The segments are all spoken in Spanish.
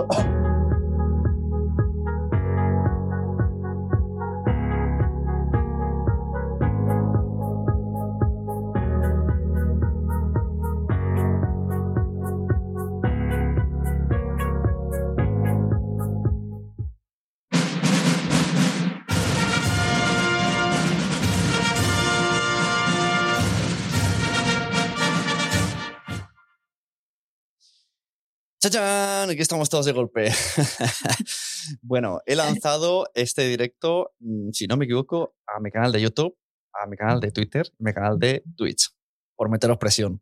Uh-oh. ¡Chachán! Aquí estamos todos de golpe. bueno, he lanzado este directo, mm, si no me equivoco, a mi canal de YouTube, a mi canal de Twitter, a mi canal de Twitch, por meteros presión.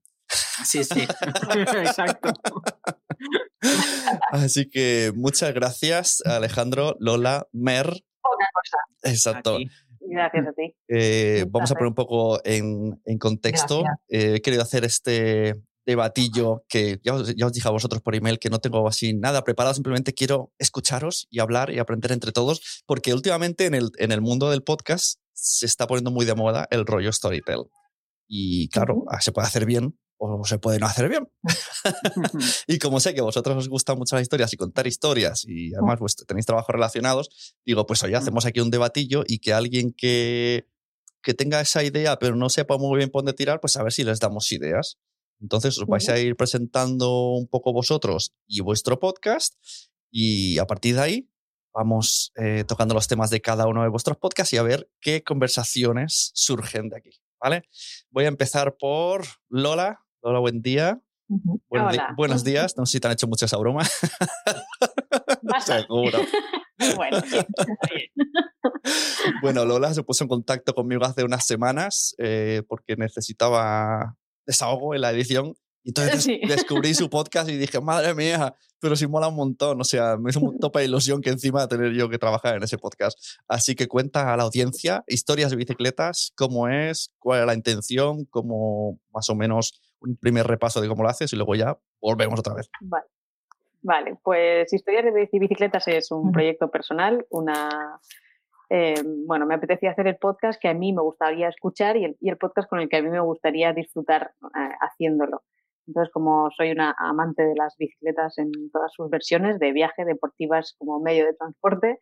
Sí, sí. Exacto. Así que muchas gracias, Alejandro, Lola, Mer. Poca cosa. Exacto. Aquí. Gracias a ti. Eh, vamos a poner un poco en, en contexto. Eh, he querido hacer este debatillo que ya os, ya os dije a vosotros por email que no tengo así nada preparado, simplemente quiero escucharos y hablar y aprender entre todos, porque últimamente en el, en el mundo del podcast se está poniendo muy de moda el rollo storytell. Y claro, ah, se puede hacer bien o se puede no hacer bien. Y como sé que a vosotros os gustan mucho las historias y contar historias y además pues, tenéis trabajos relacionados, digo, pues oye, hacemos aquí un debatillo y que alguien que, que tenga esa idea pero no sepa muy bien por dónde tirar, pues a ver si les damos ideas. Entonces os vais a ir presentando un poco vosotros y vuestro podcast y a partir de ahí vamos eh, tocando los temas de cada uno de vuestros podcasts y a ver qué conversaciones surgen de aquí. ¿Vale? Voy a empezar por Lola. Lola, buen día. Buenos, di- Hola. buenos días. No sé si te han hecho mucho esa broma. Seguro. bueno. Bueno, Lola se puso en contacto conmigo hace unas semanas eh, porque necesitaba desahogo en la edición. Y entonces Sí. descubrí su podcast y dije, madre mía, pero sí mola un montón. O sea, me hizo un tope de ilusión que encima tener yo que trabajar en ese podcast. Así que cuenta a la audiencia historias de bicicletas, cómo es, cuál es la intención, cómo más o menos un primer repaso de cómo lo haces y luego ya volvemos otra vez. Vale. Vale, pues Historias de Bici- Bicicletas es un proyecto personal, una... eh, bueno, me apetecía hacer el podcast que a mí me gustaría escuchar y el, podcast con el que a mí me gustaría disfrutar eh, haciéndolo. Entonces, como soy una amante de las bicicletas en todas sus versiones, de viaje, deportivas como medio de transporte,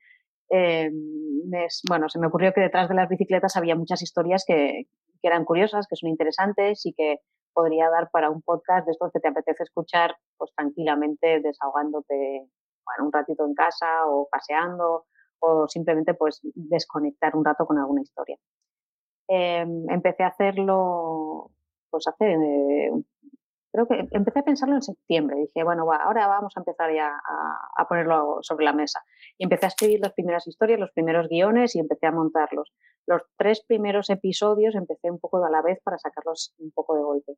me es- bueno, se me ocurrió que detrás de las bicicletas había muchas historias que, que eran curiosas, que son interesantes y que podría dar para un podcast de estos que te apetece escuchar pues tranquilamente, desahogándote bueno, un ratito en casa o paseando o simplemente pues desconectar un rato con alguna historia. Em, empecé a hacerlo pues hace eh, creo que empecé a pensarlo en septiembre. Dije, bueno, ahora vamos a empezar ya a, ponerlo sobre la mesa. Y empecé a escribir las primeras historias, los primeros guiones y empecé a montarlos. Los tres primeros episodios empecé un poco a la vez para sacarlos un poco de golpe.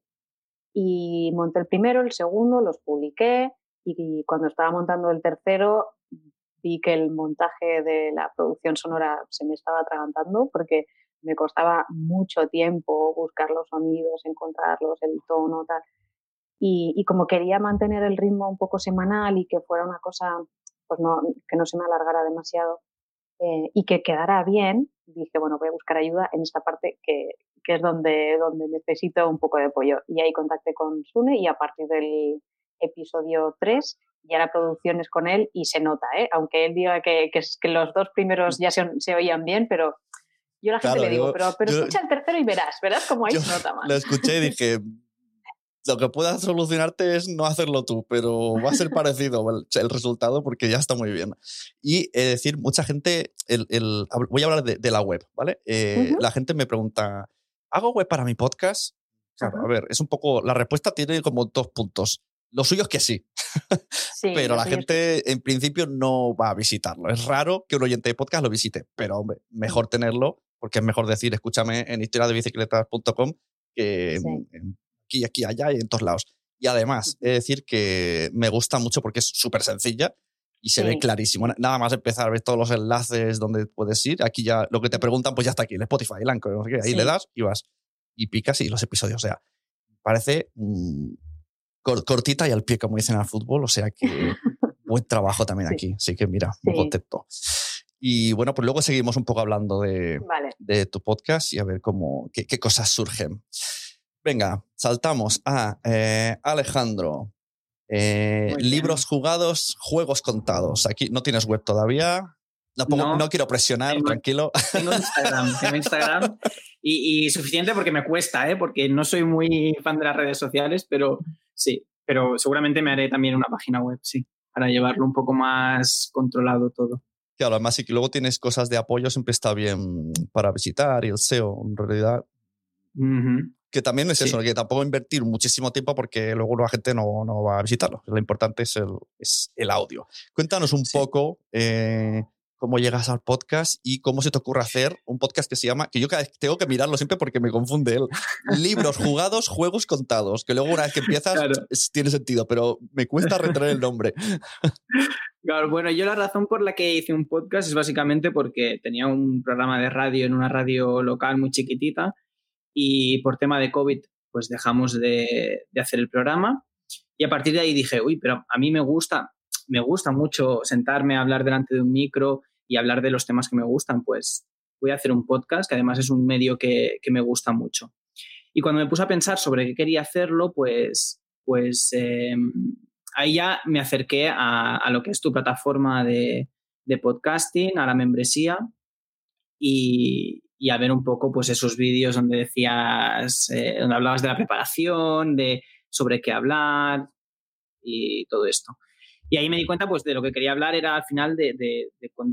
Y monté el primero, el segundo, los publiqué y cuando estaba montando el tercero vi que el montaje de la producción sonora se me estaba atragantando porque me costaba mucho tiempo buscar los sonidos, encontrarlos, el tono, tal. Y, como quería mantener el ritmo un poco semanal y que fuera una cosa, pues no, que no se me alargara demasiado eh, y que quedara bien, dije, bueno, voy a buscar ayuda en esta parte que, que, es donde, donde necesito un poco de apoyo. Y ahí contacté con Sune y a partir del episodio 3 ya la producción es con él y se nota, ¿eh? aunque él diga que, que, que los dos primeros ya se, se, oían bien, pero yo a la gente le digo, pero, pero escucha el tercero y verás, verás cómo ahí se nota más. Lo escuché y dije, lo que puedas solucionarte es no hacerlo tú, pero va a ser parecido el, resultado porque ya está muy bien. Y es decir, mucha gente, el, el, voy a hablar de, la web, ¿vale? Eh, la gente me pregunta, ¿hago web para mi podcast? Claro, a ver, es un poco, la respuesta tiene como dos puntos. Lo suyo es que sí, pero la gente en principio no va a visitarlo. Es raro que un oyente de podcast lo visite, pero hombre, mejor tenerlo porque es mejor decir, escúchame en historiadebicicletas.com que en aquí, aquí, allá y en todos lados. Y además, es decir que me gusta mucho porque es súper sencilla y se ve clarísimo. Nada más empezar a ver todos los enlaces donde puedes ir. Aquí ya lo que te preguntan, pues ya está aquí, el Spotify, el Anchor, no sé qué. Ahí le das y vas y picas y los episodios. O sea, parece mm, cortita y al pie, como dicen al fútbol. O sea que buen trabajo también aquí. Así que mira, muy contento. Y bueno, pues luego seguimos un poco hablando de, de tu podcast y a ver cómo, qué, qué cosas surgen. Venga, saltamos a eh, Alejandro. Eh, libros jugados, juegos contados. Aquí no tienes web todavía. No, quiero presionar, tranquilo. Tengo Instagram, tengo Instagram y, suficiente porque me cuesta, ¿eh? porque no soy muy fan de las redes sociales, pero sí, pero seguramente me haré también una página web, sí, para llevarlo un poco más controlado todo. Claro, además si luego tienes cosas de apoyo siempre está bien para visitar y el SEO, en realidad que también es eso, que tampoco invertir muchísimo tiempo porque luego la gente no, no va a visitarlo. Lo importante es el, es el audio. Cuéntanos un poco eh, cómo llegas al podcast y cómo se te ocurre hacer un podcast que se llama, que yo tengo que mirarlo siempre porque me confunde él, libros jugados, juegos contados, que luego una vez que empiezas tiene sentido, pero me cuesta retener el nombre. Claro, bueno, yo la razón por la que hice un podcast es básicamente porque tenía un programa de radio en una radio local muy chiquitita y por tema de COVID pues dejamos de, hacer el programa y a partir de ahí dije, uy, pero a mí me gusta, me gusta mucho sentarme a hablar delante de un micro y hablar de los temas que me gustan, pues voy a hacer un podcast, que además es un medio que, me gusta mucho. Y cuando me puse a pensar sobre qué quería hacerlo, pues, pues em, ahí ya me acerqué a, lo que es tu plataforma de, de podcasting, a la membresía, y, y a ver un poco pues esos vídeos donde decías, eh, donde hablabas de la preparación, de sobre qué hablar y todo esto. Y ahí me di cuenta pues de lo que quería hablar era al final de, de,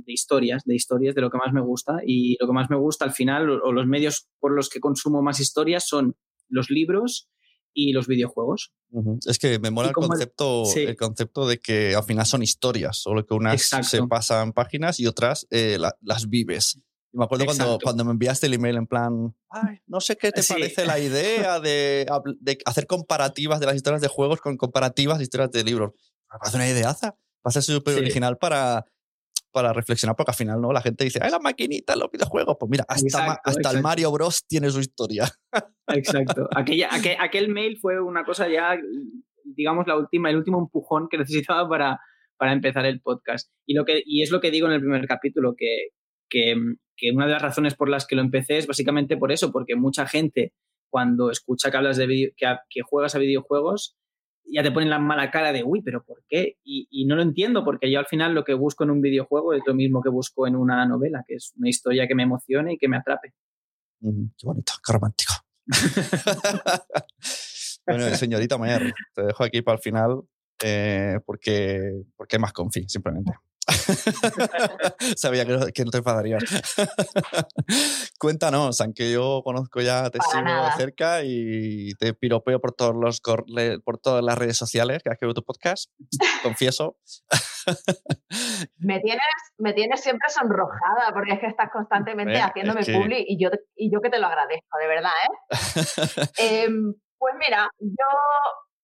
historias, de historias, de lo que más me gusta. Y lo que más me gusta al final, o, los medios por los que consumo más historias son los libros y los videojuegos. Es que me mola el concepto, el concepto de que al final son historias, solo que unas se pasan páginas y otras eh, las vives me acuerdo cuando, cuando me enviaste el email en plan, Ay, no sé qué te parece la idea de, de, hacer comparativas de las historias de juegos con comparativas de historias de libros. Parece una ideaza. Va a ser súper original para, para reflexionar, porque al final no la gente dice, ¡ay, las maquinitas, los videojuegos! Pues mira, hasta, hasta el Mario Bros. tiene su historia. Exacto. Aquella, aquel, aquel, mail fue una cosa ya, digamos, la última, el último empujón que necesitaba para, para empezar el podcast. Y, lo que, y es lo que digo en el primer capítulo, que, que que una de las razones por las que lo empecé es básicamente por eso, porque mucha gente cuando escucha que hablas de que, juegas a videojuegos, ya te ponen la mala cara de, uy, pero ¿por qué? Y, no lo entiendo, porque yo al final lo que busco en un videojuego es lo mismo que busco en una novela, que es una historia que me emocione y que me atrape. qué bonito, qué romántico. bueno, señorita Mayer, te dejo aquí para el final eh, porque, porque más confi, simplemente. Sabía que no, te enfadarías. Cuéntanos, aunque yo conozco ya, te sigo de cerca y te piropeo por, todos los, por todas las redes sociales que has tu podcast, confieso. me, tienes, me tienes siempre sonrojada porque es que estás constantemente haciéndome publi y yo, y yo que te lo agradezco, de verdad. ¿eh? Em, pues mira, yo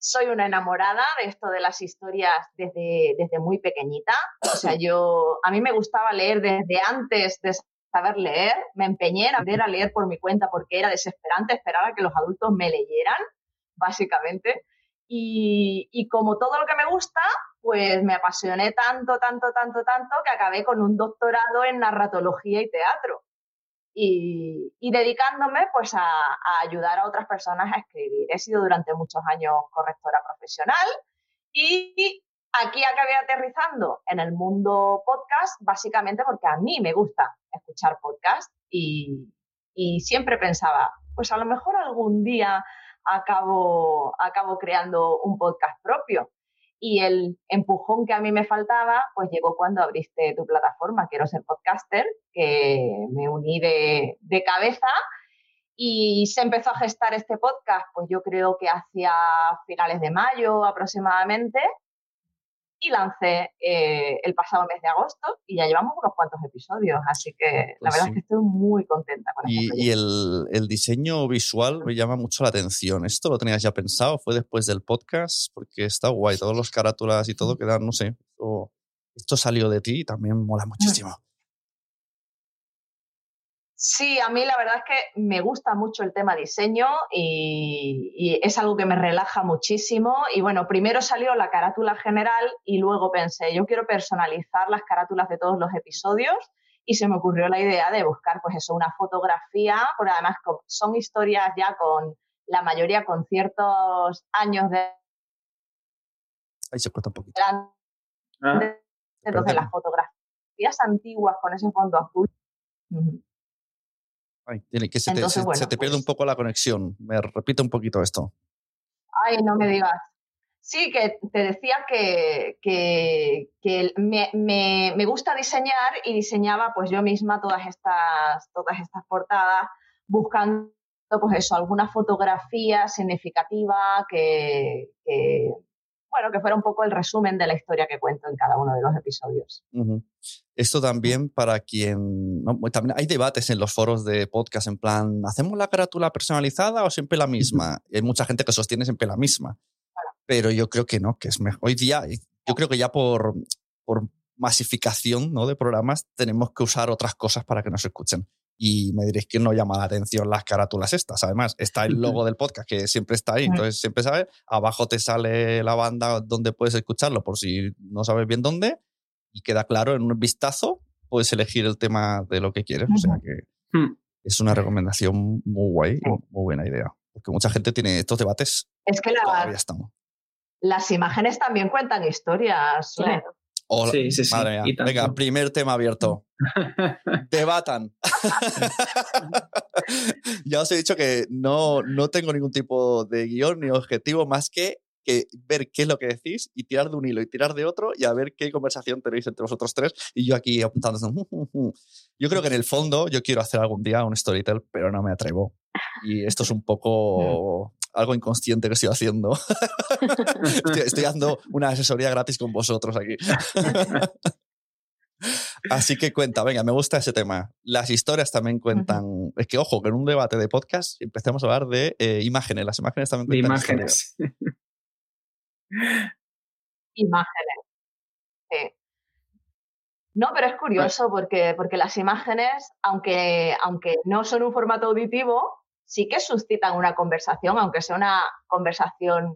soy una enamorada de esto de las historias desde, desde muy pequeñita. O sea, yo, a mí me gustaba leer desde antes de saber leer. Me empeñé en aprender a leer por mi cuenta porque era desesperante esperar a que los adultos me leyeran, básicamente. Y, y como todo lo que me gusta, pues me apasioné tanto, tanto, tanto, tanto que acabé con un doctorado en narratología y teatro y, dedicándome pues a, ayudar a otras personas a escribir. He sido durante muchos años correctora profesional y aquí acabé aterrizando en el mundo podcast básicamente porque a mí me gusta escuchar podcast y, y siempre pensaba, pues a lo mejor algún día acabo, acabo creando un podcast propio. Y el empujón que a mí me faltaba, pues llegó cuando abriste tu plataforma, Quiero ser podcaster, que me uní de, cabeza y se empezó a gestar este podcast, pues yo creo que hacia finales de mayo aproximadamente y lancé eh, el pasado mes de agosto y ya llevamos unos cuantos episodios, así que la pues verdad es que estoy muy contenta con y, este Y el, diseño visual me llama mucho la atención. ¿Esto lo tenías ya pensado? ¿Fue después del podcast? Porque está guay, todos los carátulas y todo quedan, no sé, esto, salió de ti y también mola muchísimo. Sí, a mí la verdad es que me gusta mucho el tema diseño y, es algo que me relaja muchísimo. Y bueno, primero salió la carátula general y luego pensé, yo quiero personalizar las carátulas de todos los episodios y se me ocurrió la idea de buscar pues eso, una fotografía, porque además son historias ya con la mayoría con ciertos años de... Ahí se corta un poquito. Ah, entonces las fotografías antiguas con ese fondo azul tiene que se te, se, te pierde un pues poco la conexión. Me repite un poquito esto. Ay, no me digas. Sí, que te decía que, que, me, me, me, gusta diseñar y diseñaba pues yo misma todas estas, todas estas portadas buscando pues eso, alguna fotografía significativa que, bueno, que fuera un poco el resumen de la historia que cuento en cada uno de los episodios. Esto también para quien... También hay debates en los foros de podcast en plan, ¿hacemos la carátula personalizada o siempre la misma? hay mucha gente que sostiene siempre la misma. Pero yo creo que no, que es mejor. Hoy día, yo creo que ya por, por masificación ¿no? de programas tenemos que usar otras cosas para que nos escuchen y me diréis que no llama la atención las carátulas estas. Además, está el logo del podcast que siempre está ahí, entonces siempre sabes. Abajo te sale la banda donde puedes escucharlo por si no sabes bien dónde y queda claro en un vistazo, puedes elegir el tema de lo que quieres. O sea que hmm. es una recomendación muy guay, muy buena idea. Porque mucha gente tiene estos debates. Es que las imágenes también cuentan historias. Sí, sí, sí. Madre mía. Venga, primer tema abierto. Debatan. ya os he dicho que no, no tengo ningún tipo de guion ni objetivo más que, que ver qué es lo que decís y tirar de un hilo y tirar de otro y a ver qué conversación tenéis entre vosotros tres y yo aquí apuntando. Yo creo que en el fondo yo quiero hacer algún día un storytell, pero no me atrevo. Y esto es un poco algo inconsciente que estoy haciendo. estoy, dando una asesoría gratis con vosotros aquí. Así que cuenta, venga, me gusta ese tema. Las historias también cuentan. Es que, ojo, que en un debate de podcast empecemos a hablar de eh, imágenes. Las imágenes también cuentan. De imágenes. imágenes. Sí. No, pero es curioso porque, porque las imágenes, aunque, aunque no son un formato auditivo, sí que suscitan una conversación, aunque sea una conversación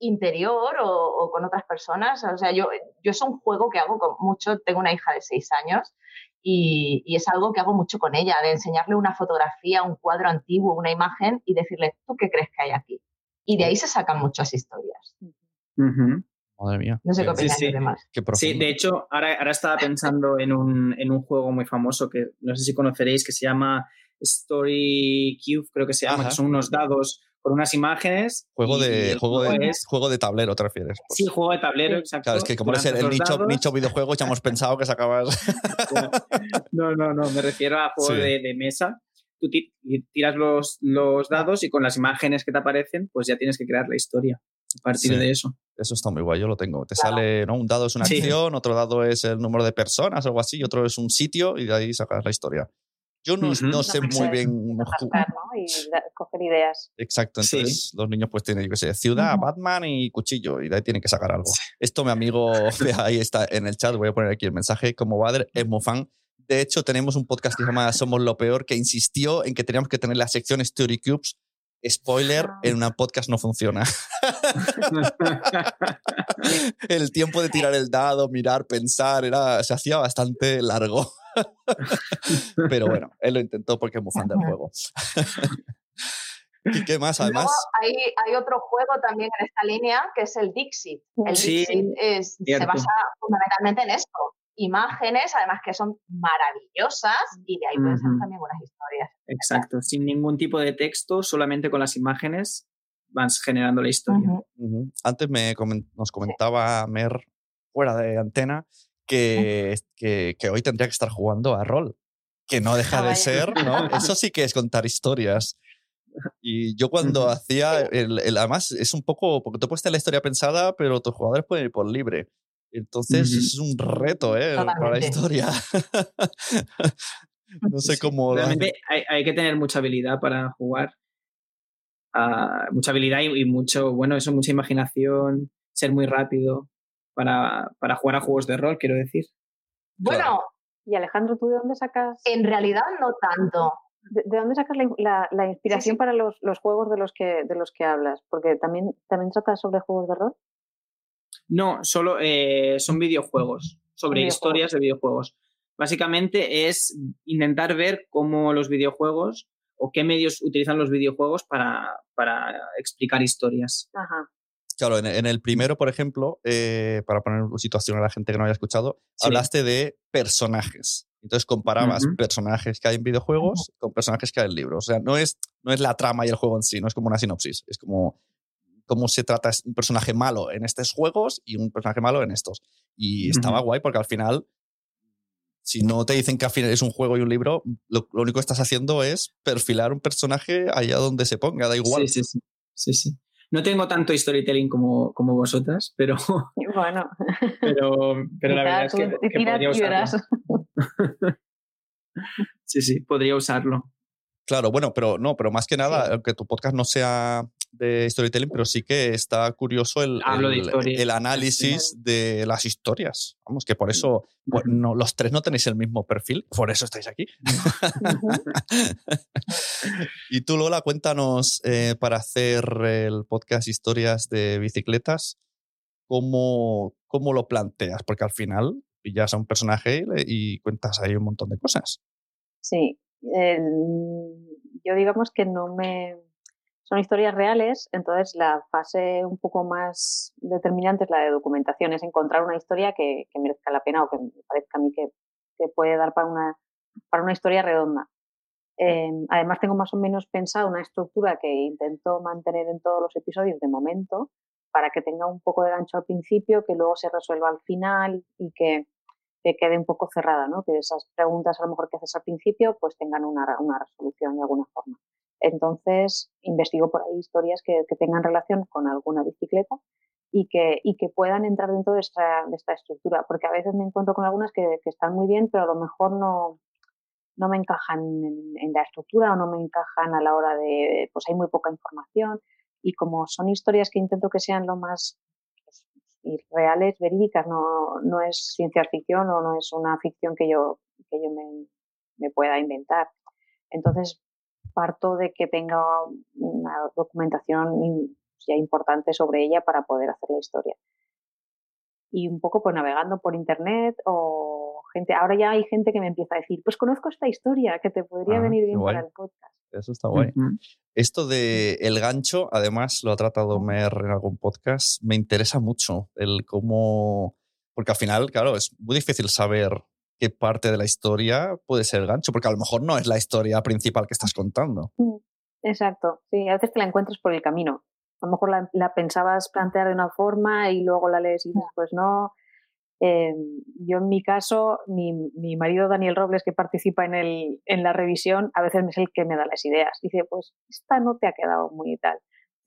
interior o, con otras personas. O sea, yo, yo es un juego que hago con mucho, tengo una hija de seis años y, es algo que hago mucho con ella, de enseñarle una fotografía, un cuadro antiguo, una imagen y decirle, ¿tú qué crees que hay aquí? Y de ahí se sacan muchas historias. Madre mía. No sé qué opinas sí, sí. sí, de hecho, ahora, ahora estaba pensando en un, en un juego muy famoso que no sé si conoceréis, que se llama Story Cube, creo que se llama, que son unos dados con unas imágenes. Juego de, el juego de, es- juego de tablero, ¿te refieres? Pues, Sí, juego de tablero, exacto. Claro, es que como eres el, nicho, dados. nicho videojuegos, ya hemos pensado que sacabas. No, no, no, me refiero a juego Sí. de, de mesa. Tú ti- tiras los, los dados y con las imágenes que te aparecen, pues ya tienes que crear la historia a partir Sí. de eso. Eso está muy guay, yo lo tengo. Te sale, ¿no? Un dado es una Sí. acción, otro dado es el número de personas, algo así, y otro es un sitio, y de ahí sacas la historia. Yo no, Ujú. no sé No, muy bien. rascar, ¿no? Y coger ideas. Exacto, Sí. entonces los niños pues tienen, yo qué sé, ciudad, Ujú. Batman y cuchillo, y de ahí tienen que sacar algo. Esto mi amigo, ahí está en el chat, voy a poner aquí el mensaje, como Bader es muy fan. De hecho, tenemos un podcast que se llama Somos lo Peor, que insistió en que teníamos que tener la sección Story Cubes. Spoiler, Ah. en una podcast no funciona. el tiempo de tirar el dado, mirar, pensar, era, se hacía bastante largo. Pero bueno, él lo intentó porque es muy fan del juego. ¿Y qué más? Además, Luego hay, hay otro juego también en esta línea que es el Dixit. El Sí, Dixit es- se basa fundamentalmente en esto. Imágenes, además que son maravillosas, y de ahí pueden ser Ujú. también unas historias. Exacto, sin ningún tipo de texto, solamente con las imágenes vas generando la historia. Antes me comen- nos comentaba Mer, fuera de antena, que, que, que hoy tendría que estar jugando a rol. Que no deja Ah, de vaya. ser, ¿no? Eso sí que es contar historias. Y yo cuando hacía, el, el- además es un poco, porque tú puedes tener la historia pensada, pero tus jugadores pueden ir por libre. Entonces Ujú. es un reto, ¿eh? Para la Totalmente. historia. no sé cómo... Realmente hay, hay que tener mucha habilidad para jugar. Ah, mucha habilidad y, y mucho, bueno, eso, mucha imaginación, ser muy rápido para, para jugar a juegos de rol, quiero decir. Bueno, Claro. Y Alejandro, ¿tú de dónde sacas, en realidad no tanto. de, de dónde sacas la, la- la inspiración sí. para los, los juegos de los que de los que hablas? Porque también también tratas sobre juegos de rol. No, solo eh, son videojuegos, sobre Videojuegos. historias de videojuegos. Básicamente es intentar ver cómo los videojuegos o qué medios utilizan los videojuegos para, para explicar historias. Ajá. Claro, en, en el primero, por ejemplo, eh, para poner situación a la gente que no haya escuchado, Sí. hablaste de personajes. Entonces comparabas Ujú. personajes que hay en videojuegos con personajes que hay en libros. O sea, no es, no es la trama y el juego en sí, no es como una sinopsis. Es como cómo se trata un personaje malo en estos juegos y un personaje malo en estos. Y estaba Ujú. guay porque al final, si no te dicen que al final es un juego y un libro, lo, lo único que estás haciendo es perfilar un personaje allá donde se ponga, da igual. Sí, sí, sí. sí, sí. No tengo tanto storytelling como, como vosotras, pero, Bueno, pero, pero la verdad es que, que podría usarlo. Sí, sí, podría usarlo. Claro, bueno, pero no, pero más que nada, aunque tu podcast no sea de storytelling, pero sí que está curioso el, análisis de las historias. Vamos, que por eso pues, no, los tres no tenéis el mismo perfil, por eso estáis aquí. y tú, Lola, cuéntanos eh, para hacer el podcast Historias de Bicicletas, ¿cómo, cómo lo planteas? Porque al final pillas a un personaje y cuentas ahí un montón de cosas. Sí, yo digamos que no me... Son historias reales, entonces la fase un poco más determinante es la de documentación, es encontrar una historia que, que merezca la pena o que me parezca a mí que, que puede dar para una, para una historia redonda. Eh, además tengo más o menos pensado una estructura que intento mantener en todos los episodios de momento para que tenga un poco de gancho al principio, que luego se resuelva al final y que, que quede un poco cerrada, ¿no? Que esas preguntas a lo mejor que haces al principio pues tengan una, una resolución de alguna forma. Entonces investigo por ahí historias que, tengan relación con alguna bicicleta y que, y que puedan entrar dentro de esta, estructura, porque a veces me encuentro con algunas que, están muy bien, pero a lo mejor no, no me encajan en, en la estructura o no me encajan a la hora de, pues hay muy poca información y como son historias que intento que sean lo más pues, reales, verídicas, no, no es ciencia ficción o no es una ficción que yo, que yo me, me pueda inventar. Entonces parto de que tenga una documentación ya importante sobre ella para poder hacer la historia. Y un poco pues navegando por internet o gente, ahora ya hay gente que me empieza a decir, pues conozco esta historia que te podría Ah, venir bien guay. para el podcast. Eso está guay. Esto de el gancho, además lo ha tratado Mer en algún podcast, me interesa mucho el cómo, porque al final, claro, es muy difícil saber qué parte de la historia puede ser el gancho, porque a lo mejor no es la historia principal que estás contando. Exacto, sí, a veces te la encuentras por el camino. A lo mejor la, la pensabas plantear de una forma y luego la lees y después no. Eh, yo en mi caso, mi, mi, marido Daniel Robles, que participa en, el, en la revisión, a veces es el que me da las ideas. Dice, pues esta no te ha quedado muy tal.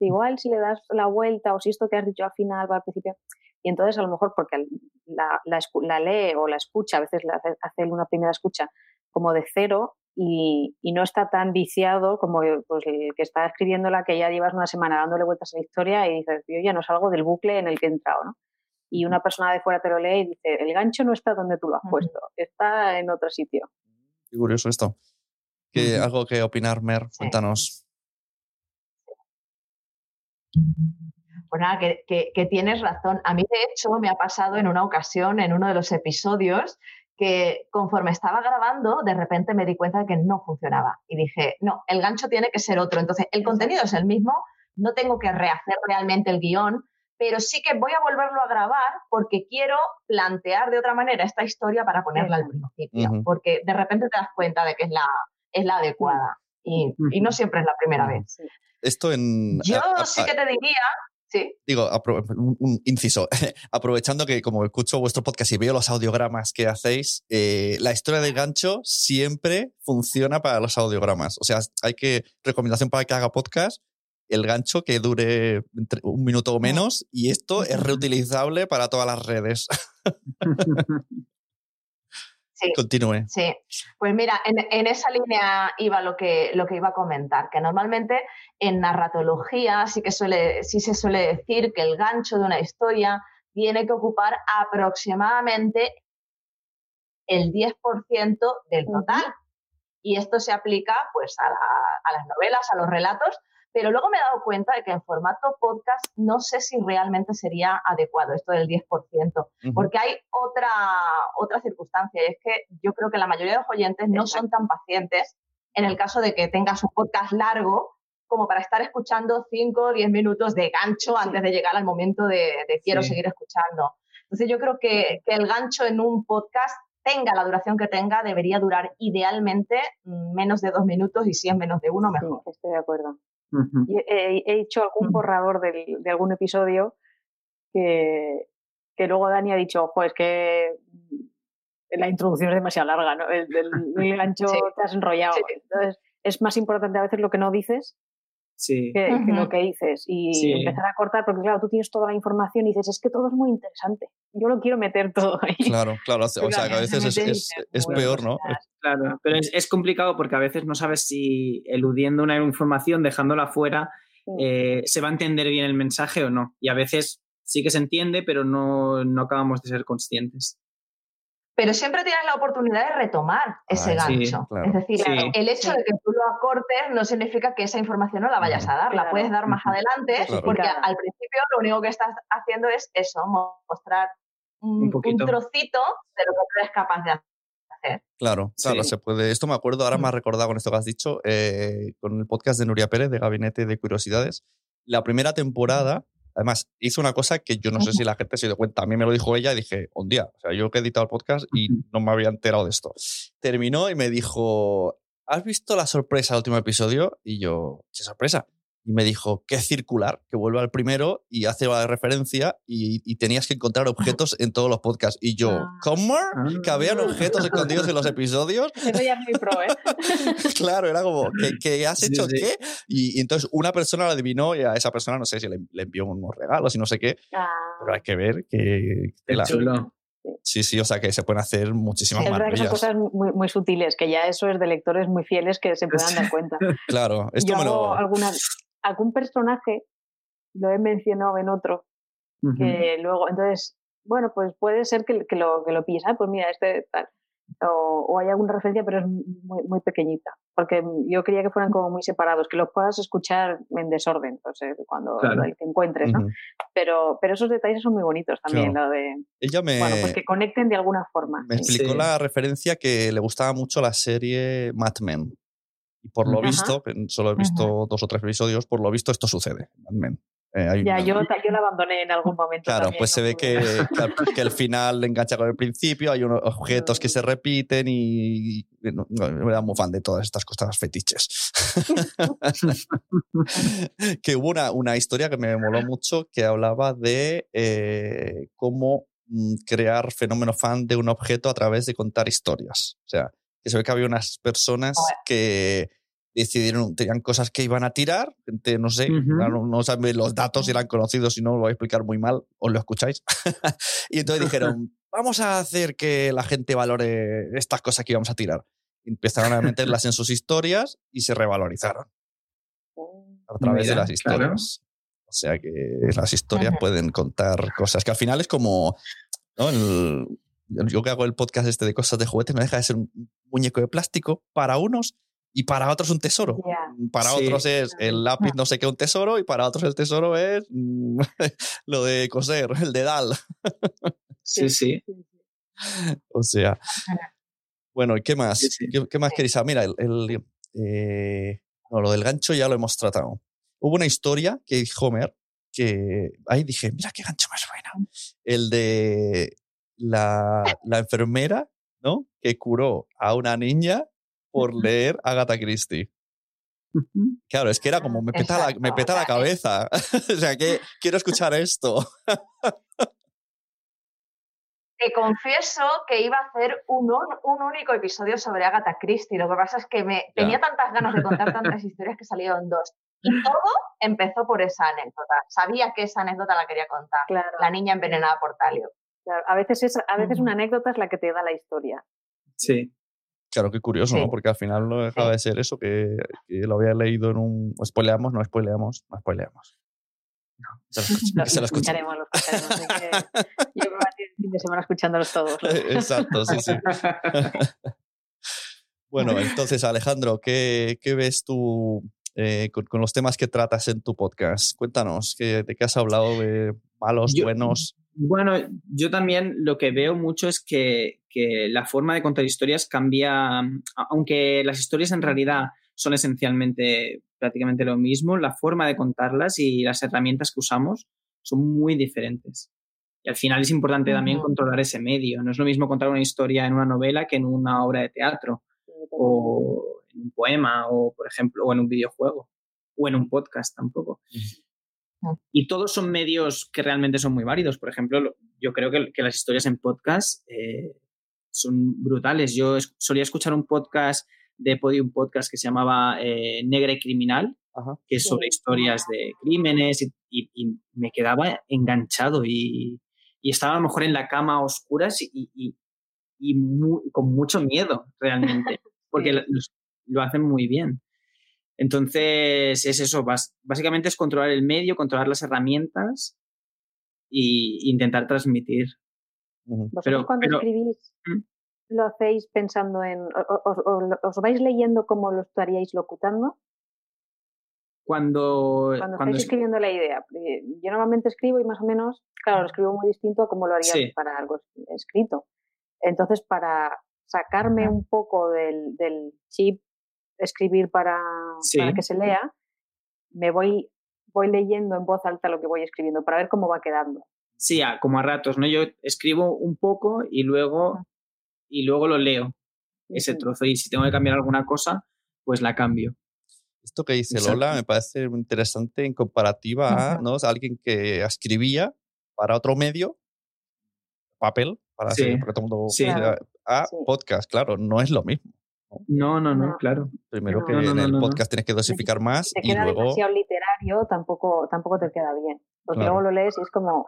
Igual si le das la vuelta o si esto que has dicho al final va al principio. Y entonces a lo mejor porque la, la, la lee o la escucha, a veces le hace, hace, una primera escucha como de cero y, y, no está tan viciado como pues, el que está escribiéndola que ya llevas una semana dándole vueltas a la historia y dices, yo ya no salgo del bucle en el que he entrado, ¿no? y una persona de fuera te lo lee y dice, el gancho no está donde tú lo has puesto, está en otro sitio. Qué curioso esto. ¿Qué, ¿Algo que opinar, Mer? Cuéntanos. Pues nada, que, que, que, tienes razón. A mí, de hecho, me ha pasado en una ocasión, en uno de los episodios, que conforme estaba grabando, de repente me di cuenta de que no funcionaba. Y dije, no, el gancho tiene que ser otro. Entonces, el contenido es el mismo, no tengo que rehacer realmente el guion, pero sí que voy a volverlo a grabar porque quiero plantear de otra manera esta historia para ponerla al principio, porque de repente te das cuenta de que es la, es la adecuada y, y no siempre es la primera vez. Esto en... Yo sí que te diría... Sí. Digo, un, un, inciso, aprovechando que como escucho vuestro podcast y veo los audiogramas que hacéis, eh, la historia del gancho siempre funciona para los audiogramas. O sea, hay que, recomendación para que haga podcast, el gancho que dure un minuto o menos y esto es reutilizable para todas las redes. Sí, Continúe. Sí, pues mira, en, en, esa línea iba lo que, lo que iba a comentar, que normalmente en narratología sí que suele, sí se suele decir que el gancho de una historia tiene que ocupar aproximadamente el 10% del total. Y esto se aplica pues a, la, a las novelas, a los relatos, pero luego me he dado cuenta de que en formato podcast no sé si realmente sería adecuado esto del 10%, porque hay otra, otra circunstancia, y es que yo creo que la mayoría de los oyentes no son tan pacientes en el caso de que tengas un podcast largo como para estar escuchando 5 o 10 minutos de gancho antes de llegar al momento de, de quiero sí. seguir escuchando. Entonces yo creo que, que el gancho en un podcast tenga la duración que tenga, debería durar idealmente mm, menos de dos minutos y si es menos de uno, mejor. Sí, estoy de acuerdo. Uh -huh. he, he, hecho algún borrador del, de algún episodio que, que, luego Dani ha dicho, ojo, es que la introducción es demasiado larga, ¿no? El, el, el gancho sí. te has enrollado. Sí. Entonces, es más importante a veces lo que no dices sí. que, uh -huh. que, lo que dices. Y sí. empezar a cortar, porque claro, tú tienes toda la información y dices, es que todo es muy interesante. Yo lo quiero meter todo ahí. Claro, claro. O sea, que a veces es, es, es peor, ¿no? Claro, pero es, es, complicado porque a veces no sabes si eludiendo una información, dejándola fuera, eh, se va a entender bien el mensaje o no. Y a veces sí que se entiende, pero no, no acabamos de ser conscientes pero siempre tienes la oportunidad de retomar ese ah, gancho. Sí, claro. Es decir, sí. el hecho de que tú lo acortes no significa que esa información no la vayas a dar, la puedes dar más adelante, claro. porque al principio lo único que estás haciendo es eso, mostrar un, un, un trocito de lo que tú eres capaz de hacer. Claro, claro, sí. se puede. Esto me acuerdo, ahora me ha recordado con esto que has dicho, eh, con el podcast de Nuria Pérez de Gabinete de Curiosidades. La primera temporada, Además, hizo una cosa que yo no sé si la gente se dio cuenta. A mí me lo dijo ella y dije, un día, o sea, yo que he editado el podcast y no me había enterado de esto. Terminó y me dijo, ¿has visto la sorpresa del último episodio? Y yo, ¿qué sorpresa? Y me dijo que es circular, que vuelva al primero y hace la referencia y, y, tenías que encontrar objetos en todos los podcasts. Y yo, ah. ¿cómo? Que habían objetos escondidos en los episodios. Eso ya es muy pro, ¿eh? claro, era como, ¿qué, qué has hecho sí, sí. qué? Y, y, entonces una persona lo adivinó y a esa persona no sé si le, le envió unos regalos y no sé qué. Ah. Pero hay que ver que... que la, chulo. Sí, sí, o sea que se pueden hacer muchísimas sí, maravillas. Es verdad que son cosas muy, muy, sutiles, que ya eso es de lectores muy fieles que se puedan dar cuenta. claro, esto Yo me lo... Alguna, algún personaje lo he mencionado en otro, uh -huh. que luego, entonces, bueno, pues puede ser que, que lo, que lo pilles, ah, pues mira, este tal. O, o, hay alguna referencia, pero es muy, muy pequeñita. Porque yo quería que fueran como muy separados, que los puedas escuchar en desorden, entonces, cuando claro. el que encuentres, ¿no? Uh -huh. pero, pero esos detalles son muy bonitos también, claro. lo de. Ella me. Bueno, pues que conecten de alguna forma. Me explicó sí. la referencia que le gustaba mucho la serie Mad Men. Y por lo Ajá. visto, solo he visto Ajá. dos o tres episodios, por lo visto esto sucede. Eh, ya, yo, yo la abandoné en algún momento. Claro, pues se ve que, que, el final engancha con el principio, hay unos objetos que se repiten y, no, me da muy fan de todas estas cosas fetiches. que hubo una, una, historia que me moló mucho que hablaba de eh, cómo mm, crear fenómeno fan de un objeto a través de contar historias. O sea, que se ve que había unas personas que decidieron, tenían cosas que iban a tirar, no sé, no, saben los datos, eran conocidos y no lo voy a explicar muy mal, os lo escucháis. y entonces dijeron, vamos a hacer que la gente valore estas cosas que íbamos a tirar. empezaron a meterlas en sus historias y se revalorizaron oh. a través de las historias. O sea que las historias pueden contar cosas que al final es como, yo que hago el podcast este de cosas de juguetes, no deja de ser un muñeco de plástico para unos y para otros un tesoro. Para otros es el lápiz no sé qué un tesoro y para otros el tesoro es mm, lo de coser, el dedal. Sí, sí. o sea. Bueno, ¿y qué más? ¿Qué, más queréis? Ah, mira, el, eh, lo del gancho ya lo hemos tratado. Hubo una historia que Homer que ahí dije, mira qué gancho más bueno. El de la, la enfermera, ¿no? Que curó a una niña por leer Agatha Christie. Claro, es que era como, me peta, la, me peta la cabeza. o sea, que quiero escuchar esto. Te confieso que iba a hacer un, un, único episodio sobre Agatha Christie. Lo que pasa es que me tenía tantas ganas de contar tantas historias que salieron dos. Y todo empezó por esa anécdota. Sabía que esa anécdota la quería contar. La niña envenenada por Talio. A veces, es, a veces una anécdota es la que te da la historia. Sí. Claro, qué curioso, ¿no? Porque al final no dejaba de ser eso, que, lo había leído en un... Spoileamos, no spoileamos, no spoileamos. No, se lo, escucharemos, lo escucharemos. yo me voy a fin de semana escuchándolos todos. Exacto, sí, sí. bueno, entonces, Alejandro, ¿qué, qué ves tú eh, con, los temas que tratas en tu podcast? Cuéntanos, ¿de qué has hablado? ¿De malos, buenos? Bueno, yo también lo que veo mucho es que, la forma de contar historias cambia, aunque las historias en realidad son esencialmente prácticamente lo mismo, la forma de contarlas y las herramientas que usamos son muy diferentes. Y al final es importante también controlar ese medio. No es lo mismo contar una historia en una novela que en una obra de teatro o en un poema o, por ejemplo, o en un videojuego o en un podcast tampoco. Y todos son medios que realmente son muy válidos. Por ejemplo, yo creo que, las historias en podcast eh, son brutales. Yo solía escuchar un podcast de Podium Podcast que se llamaba eh, Negra y Criminal, que es sobre historias de crímenes y, me quedaba enganchado y, estaba a lo mejor en la cama a oscuras y, con mucho miedo realmente, porque lo hacen muy bien. Entonces, es eso, básicamente es controlar el medio, controlar las herramientas e intentar transmitir. ¿Vosotros cuando escribís ¿Mm? lo hacéis pensando en, os, vais leyendo cómo lo estaríais locutando? Cuando, cuando, estáis escribiendo la idea. Yo normalmente escribo y más o menos, claro, lo escribo muy distinto a como lo haría para algo escrito. Entonces, para sacarme un poco del, del chip escribir para, que se lea, me voy, voy leyendo en voz alta lo que voy escribiendo para ver cómo va quedando. Sí, como a ratos, ¿no? Yo escribo un poco y luego, y luego lo leo, ese trozo. Y si tengo que cambiar alguna cosa, pues la cambio. Esto que dice Lola me parece interesante en comparativa a ¿no? alguien que escribía para otro medio, papel, para hacer, todo el mundo, a podcast, claro, no es lo mismo. No, no, no, claro. Primero que en el podcast tienes que dosificar más te y queda luego... demasiado literario, tampoco, tampoco te queda bien. Porque luego lo lees y es como,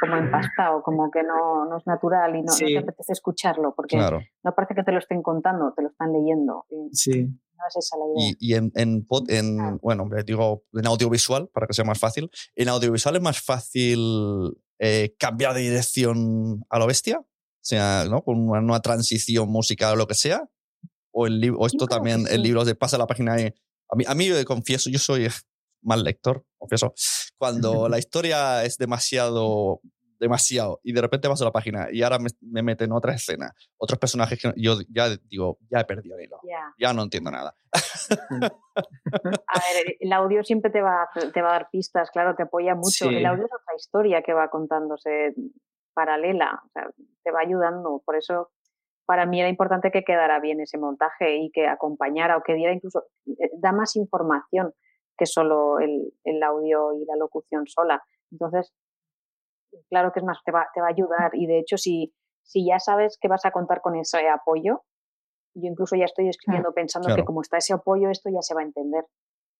como empastado, como que no, no es natural y no, te apetece escucharlo, porque no parece que te lo estén contando, te lo están leyendo. sí. No es esa la idea. Y, en, en, en bueno, digo, en audiovisual, para que sea más fácil, en audiovisual es más fácil eh, cambiar de dirección a lo bestia, o sea, ¿no? con una, una transición musical o lo que sea, o, el o esto también, el libro de pasa la página a mí, a mí confieso, yo soy mal lector, confieso. Cuando la historia es demasiado demasiado. Y de repente paso a la página y ahora me, me meten otra escena, otros personajes que yo ya digo, ya he perdido el hilo. Ya. Ya no entiendo nada. A ver, el audio siempre te va, a te va a dar pistas, claro, te apoya mucho. Sí. El audio es otra historia que va contándose paralela, o sea, te va ayudando. Por eso, para mí era importante que quedara bien ese montaje y que acompañara o que diera incluso, eh, da más información que solo el, el audio y la locución sola. Entonces, claro que es más, te va, te va a ayudar. Y de hecho, si, si ya sabes que vas a contar con ese apoyo, yo incluso ya estoy escribiendo pensando Claro. que como está ese apoyo, esto ya se va a entender.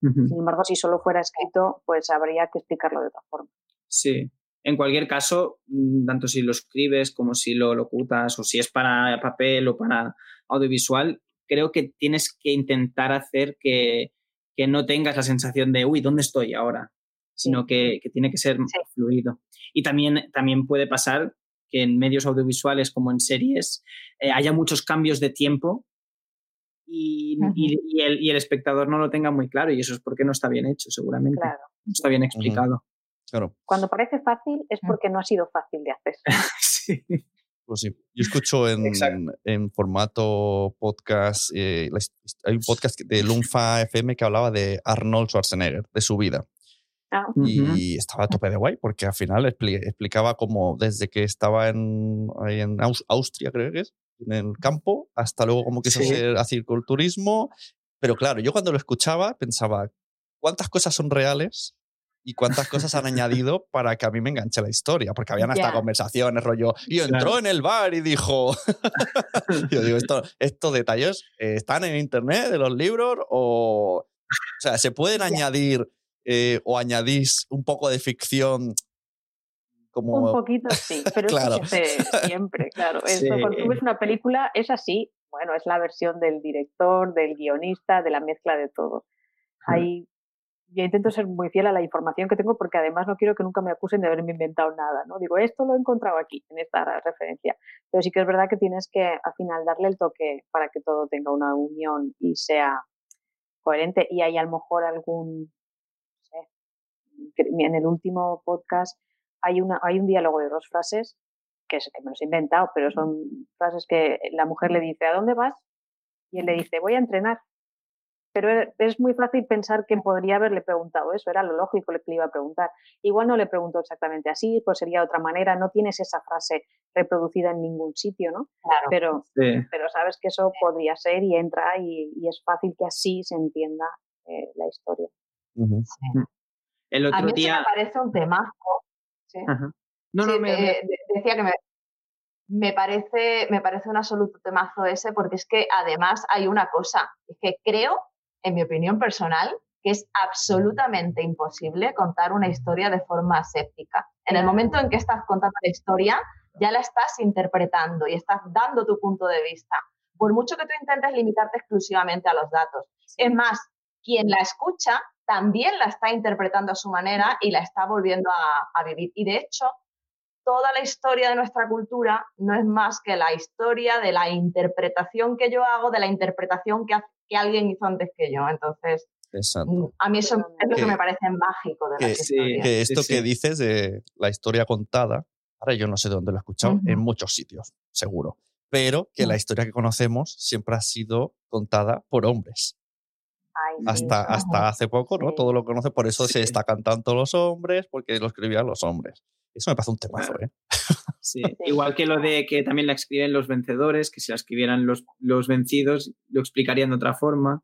Sin embargo, si solo fuera escrito, pues habría que explicarlo de otra forma. Sí. En cualquier caso, mm, tanto si lo escribes como si lo locutas o si es para papel o para audiovisual, creo que tienes que intentar hacer que, que no tengas la sensación de, uy, ¿dónde estoy ahora? Sino que, que tiene que ser Sí. fluido. Y también, también puede pasar que en medios audiovisuales como en series eh, haya muchos cambios de tiempo y, y el, y el espectador no lo tenga muy claro y eso es porque no está bien hecho, seguramente. Claro. No está bien explicado. Claro, Cuando parece fácil es Mm. porque no ha sido fácil de hacer. sí. pues sí. Yo escucho en, en formato podcast, eh, hay un podcast de Lunfa FM que hablaba de Arnold Schwarzenegger, de su vida. Ah, y estaba a tope de guay porque al final expli- explicaba cómo desde que estaba en, ahí en Aus- Austria, creo que es, en el campo, hasta luego cómo quiso Sí. ser hacer culturismo. Pero claro, yo cuando lo escuchaba pensaba, ¿cuántas cosas son reales? Y cuántas cosas han añadido para que a mí me enganche la historia, porque habían hasta Ya. conversaciones, rollo, y entró Claro. en el bar y dijo, yo digo, esto, estos detalles eh, están en internet de los libros o, o sea, se pueden añadir eh, o añadís un poco de ficción como un poquito sí, pero Claro. eso se hace siempre, claro. Sí. Cuando tú ves una película es así, bueno, es la versión del director, del guionista, de la mezcla de todo. Ahí yo intento ser muy fiel a la información que tengo porque además no quiero que nunca me acusen de haberme inventado nada, ¿no? Digo, esto lo he encontrado aquí, en esta referencia. Pero sí que es verdad que tienes que al final darle el toque para que todo tenga una unión y sea coherente. Y hay a lo mejor algún, no sé, en el último podcast hay, una, hay un diálogo de dos frases que, es- que me los he inventado, pero son frases que la mujer le dice, ¿a dónde vas? Y él le dice, voy a entrenar. Pero e- es muy fácil pensar que podría haberle preguntado eso, era lo lógico que le iba a preguntar. Igual no le preguntó exactamente así, pues sería de otra manera, no tienes esa frase reproducida en ningún sitio, ¿no? Claro. Pero, Sí. pero sabes que eso podría ser y entra y, y es fácil que así se entienda eh, la historia. El A otro mí eso día. me parece un temazo. Sí. Ajá. No, Sí, no, me, me- de- decía que me, me parece, me parece un absoluto temazo ese, porque es que además hay una cosa, es que creo, en mi opinión personal, que es absolutamente imposible contar una historia de forma aséptica. En el momento en que estás contando la historia, ya la estás interpretando y estás dando tu punto de vista. Por mucho que tú intentes limitarte exclusivamente a los datos. Es más, quien la escucha también la está interpretando a su manera y la está volviendo a, a vivir. Y de hecho, toda la historia de nuestra cultura no es más que la historia de la interpretación que yo hago, de la interpretación que, alguien hizo antes que yo. Entonces, Exacto. mm, a mí eso es lo que Que- me parece mágico de que- las sí, historias. Que esto sí. que dices de la historia contada, ahora yo no sé de dónde lo he escuchado, en muchos sitios, seguro. Pero que la Mm. historia que conocemos siempre ha sido contada por hombres. Ay, Hasta, hasta hace poco, ¿no? Sí. Todo lo conoce, por eso Sí. se destacan tanto los hombres, porque lo escribían los hombres. Eso me parece un temazo, ¿eh? sí. Igual que lo de que también la escriben los vencedores, que si la escribieran los, los vencidos, lo explicarían de otra forma.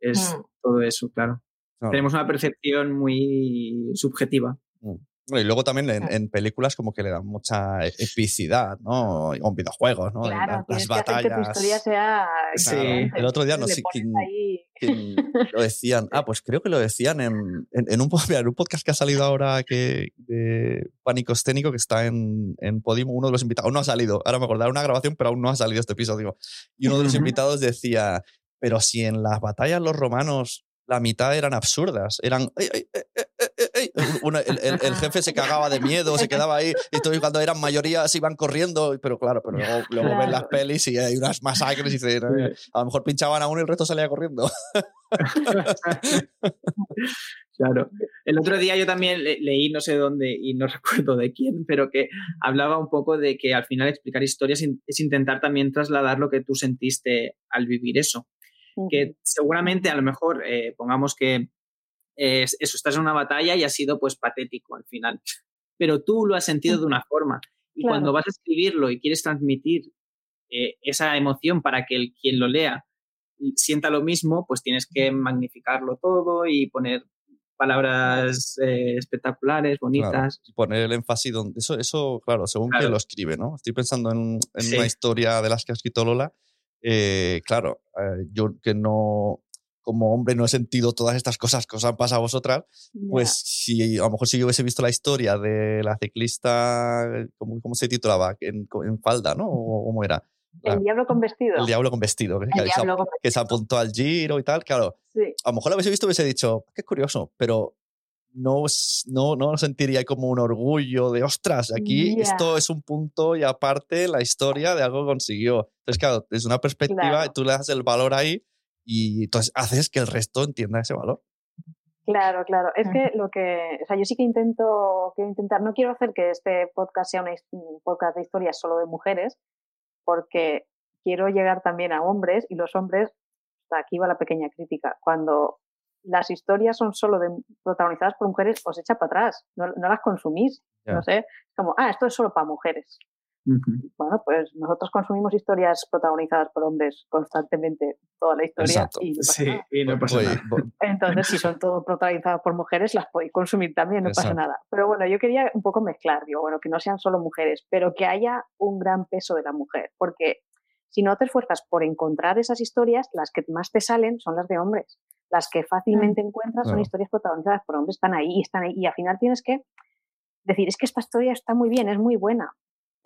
Es Mm. todo eso, claro. Claro. Tenemos una percepción muy subjetiva. Bueno, y luego también en, Claro. en películas como que le dan mucha epicidad, ¿no? O en videojuegos, ¿no? Claro, las, las hacer que tu batallas. historia sea Sí. excelente. El otro día no sé quién- que lo decían. Ah, pues creo que lo decían en, en, en un, en un podcast que ha salido ahora que, de Pánico Escénico que está en, en Podimo. Uno de los invitados, aún no ha salido, ahora me acordaré una grabación, pero aún no ha salido este episodio. Y uno de los invitados decía, pero si en las batallas los romanos la mitad eran absurdas, eran... "Ey, ey, ey, ey, ey, ey". Uno- el, el- el jefe se cagaba de miedo, se quedaba ahí, y entonces cuando eran mayoría se iban corriendo, pero claro, pero luego, luego ven las pelis y hay unas masacres y dicen, a lo mejor pinchaban a uno y el resto salía corriendo. Claro. El otro día yo también leí, no sé dónde y no recuerdo de quién, pero que hablaba un poco de que al final explicar historias es intentar también trasladar lo que tú sentiste al vivir eso. Que seguramente a lo mejor, eh, pongamos que eso, estás en una batalla y ha sido pues patético al final, pero tú lo has sentido de una forma. Y cuando vas a escribirlo y quieres transmitir eh, esa emoción para que el, quien lo lea sienta lo mismo, pues tienes que magnificarlo todo y poner palabras eh, espectaculares, bonitas. poner el énfasis donde. Eso, eso claro, según que lo escribe, ¿no? Estoy pensando en, una historia de las que ha escrito Lola. Eh, claro, eh, yo que no. Como hombre no he sentido todas estas cosas que os han pasado a vosotras, pues si a lo mejor si yo hubiese visto la historia de la ciclista, ¿cómo, cómo se titulaba? En, en falda, ¿no? ¿O cómo era? El diablo con vestido. El diablo con vestido, que, se, apuntó al giro y tal. Claro, a lo mejor lo hubiese visto hubiese dicho, qué curioso, pero no, no, no sentiría como un orgullo de, ostras, aquí esto es un punto y aparte la historia de algo consiguió. Entonces, claro, es una perspectiva, y tú le das el valor ahí y entonces haces que el resto entienda ese valor. Claro, claro. Es que lo que, o sea, yo sí que intento, quiero intentar, no quiero hacer que este podcast sea un podcast de historias solo de mujeres, porque quiero llegar también a hombres y los hombres, hasta aquí va la pequeña crítica, cuando las historias son solo de, protagonizadas por mujeres, os echa para atrás, no, las consumís, no sé, es como, ah, esto es solo para mujeres. Bueno, pues nosotros consumimos historias protagonizadas por hombres constantemente, toda la historia. Y no pasa nada. y no pasa nada. Entonces, si son todo protagonizadas por mujeres, las podéis consumir también, no pasa nada. Pero bueno, yo quería un poco mezclar, digo, bueno, que no sean solo mujeres, pero que haya un gran peso de la mujer, porque si no te esfuerzas por encontrar esas historias, las que más te salen son las de hombres. Las que fácilmente mm. encuentras son historias protagonizadas por hombres, están ahí, están ahí, y al final tienes que decir, es que esta historia está muy bien, es muy buena,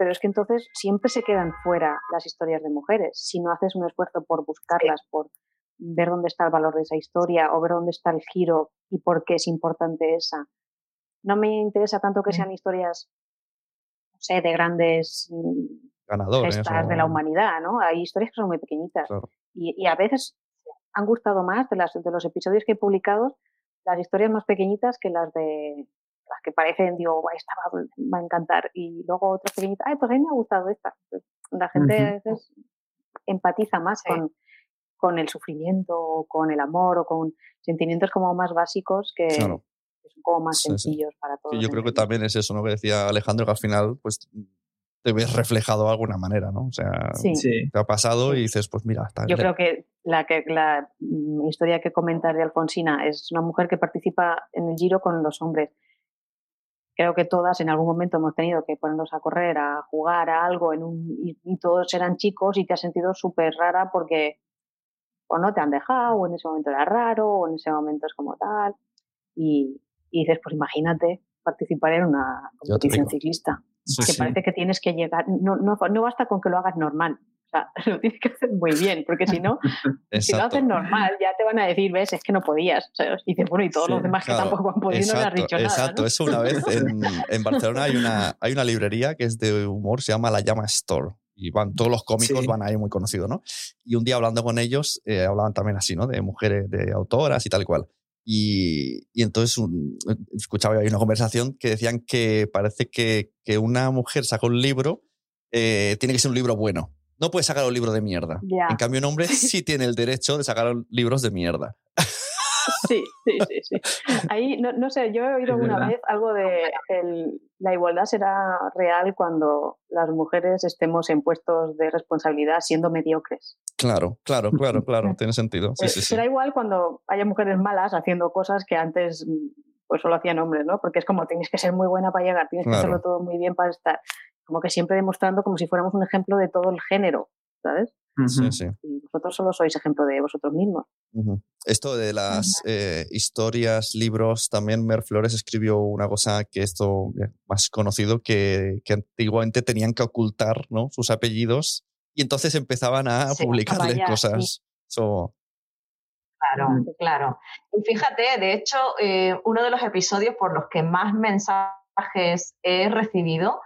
pero es que entonces siempre se quedan fuera las historias de mujeres. Si no haces un esfuerzo por buscarlas, por ver dónde está el valor de esa historia o ver dónde está el giro y por qué es importante esa. No me interesa tanto que sean historias, no sé, de grandes mm, ganadores de la humanidad, ¿no? Hay historias que son muy pequeñitas y, a veces han gustado más de, las, de los episodios que he publicado las historias más pequeñitas que las de las que parecen, digo, esta va, va, a encantar, y luego otras pequeñitas, ay, pues a mí me ha gustado esta. Pues la gente a veces empatiza más con, con el sufrimiento, con el amor, o con sentimientos como más básicos que, son como más sencillos para todos. yo creo que también es eso, ¿no? Que decía Alejandro, que al final, pues te ves reflejado de alguna manera, ¿no? O sea, te ha pasado y dices, pues mira, está Yo creo que la, que la mm, historia que comentas de Alfonsina es una mujer que participa en el Giro con los hombres creo que todas en algún momento hemos tenido que ponernos a correr, a jugar a algo en un, y, todos eran chicos y te has sentido súper rara porque o no te han dejado, o en ese momento era raro, o en ese momento es como tal. Y, dices, pues imagínate participar en una competición ciclista. que parece que tienes que llegar, no, no, no basta con que lo hagas normal, sea, lo tienes que hacer muy bien, porque si no, si lo haces normal, ya te van a decir, ves, es que no podías. y dices, bueno, y todos los demás que tampoco han podido no le has dicho nada. Exacto, eso una vez en, en, Barcelona hay una, hay una librería que es de humor, se llama La Llama Store. Y van, todos los cómicos van ahí muy conocidos, ¿no? Y un día hablando con ellos, eh, hablaban también así, ¿no? De mujeres, de autoras y tal cual. Y, y, entonces un, escuchaba ahí una conversación que decían que parece que, que una mujer saca un libro, eh, tiene que ser un libro bueno no puede sacar un libro de mierda. En cambio, un hombre sí tiene el derecho de sacar libros de mierda. Sí, sí, sí, sí. Ahí, no, no sé, yo he oído una vez algo de el, la igualdad será real cuando las mujeres estemos en puestos de responsabilidad siendo mediocres. Claro, claro, claro, claro, tiene sentido. Sí, sí, será igual cuando haya mujeres malas haciendo cosas que antes pues solo hacían hombres, ¿no? Porque es como tienes que ser muy buena para llegar, tienes que hacerlo todo muy bien para estar como que siempre demostrando como si fuéramos un ejemplo de todo el género, ¿sabes? Sí, sí. Y vosotros solo sois ejemplo de vosotros mismos. Esto de las eh, historias, libros, también Mer Flores escribió una cosa que esto más conocido, que, que antiguamente tenían que ocultar ¿no? sus apellidos y entonces empezaban a publicarles cosas. Claro, claro. Y fíjate, de hecho, eh, uno de los episodios por los que más mensajes he recibido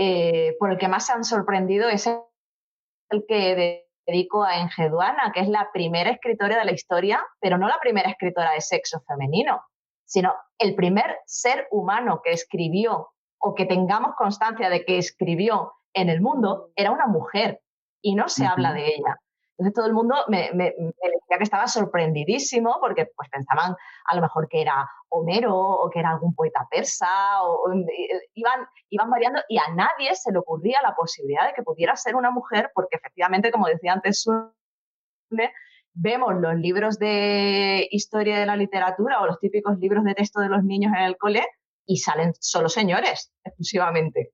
eh, por el que más se han sorprendido es el que dedico a Engeduana, que es la primera escritora de la historia, pero no la primera escritora de sexo femenino. sino el primer ser humano que escribió o que tengamos constancia de que escribió en el mundo era una mujer y no se habla de ella. Entonces todo el mundo me, decía que estaba sorprendidísimo porque pues pensaban a lo mejor que era Homero o que era algún poeta persa o, eh, iban, iban variando y a nadie se le ocurría la posibilidad de que pudiera ser una mujer porque efectivamente, como decía antes vemos los libros de historia de la literatura o los típicos libros de texto de los niños en el cole y salen solo señores exclusivamente.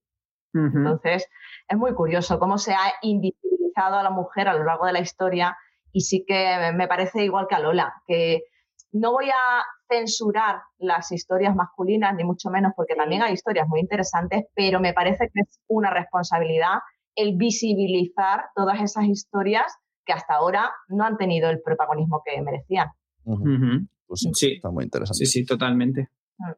Entonces, es muy curioso cómo se ha invisibilizado a la mujer a lo largo de la historia y sí que me parece igual que a Lola, que no voy a censurar las historias masculinas, ni mucho menos, porque también hay historias muy interesantes, pero me parece que es una responsabilidad el visibilizar todas esas historias que hasta ahora no han tenido el protagonismo que merecían. Pues sí, está muy interesante. Sí, sí, totalmente. Mm.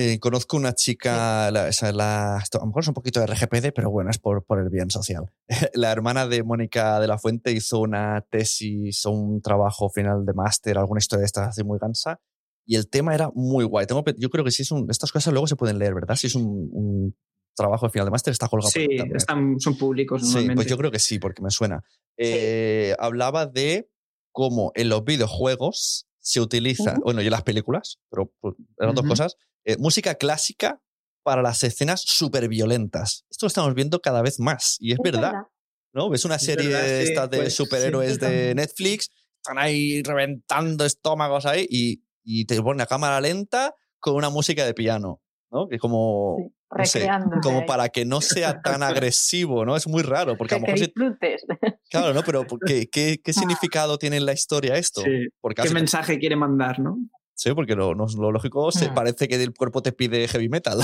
Eh, conozco una chica, la, la, a lo mejor es un poquito de RGPD, pero bueno, es por, por el bien social. la hermana de Mónica de la Fuente hizo una tesis o un trabajo final de máster, alguna historia de estas así muy gansa, y el tema era muy guay. Tengo, yo creo que si es un, estas cosas luego se pueden leer, ¿verdad? Si es un, trabajo de final de máster, está colgado sí, están, son públicos. Sí, pues yo creo que sí, porque me suena. Eh, hablaba de cómo en los videojuegos se utiliza, bueno, y en las películas, pero eran dos cosas, eh, música clásica para las escenas súper violentas. Esto lo estamos viendo cada vez más y es, verdad, ¿no? Ves una serie de pues, superhéroes de Netflix, están ahí reventando estómagos ahí y, y, te pone a cámara lenta con una música de piano, ¿no? Que es como... como para que no sea tan agresivo, ¿no? Es muy raro, porque a lo mejor... disfrutes. Claro, ¿no? Pero ¿qué, qué, qué significado tiene en la historia esto? ¿Qué mensaje quiere mandar, no? Sí, porque lo, lo lógico se mm. parece que el cuerpo te pide heavy metal.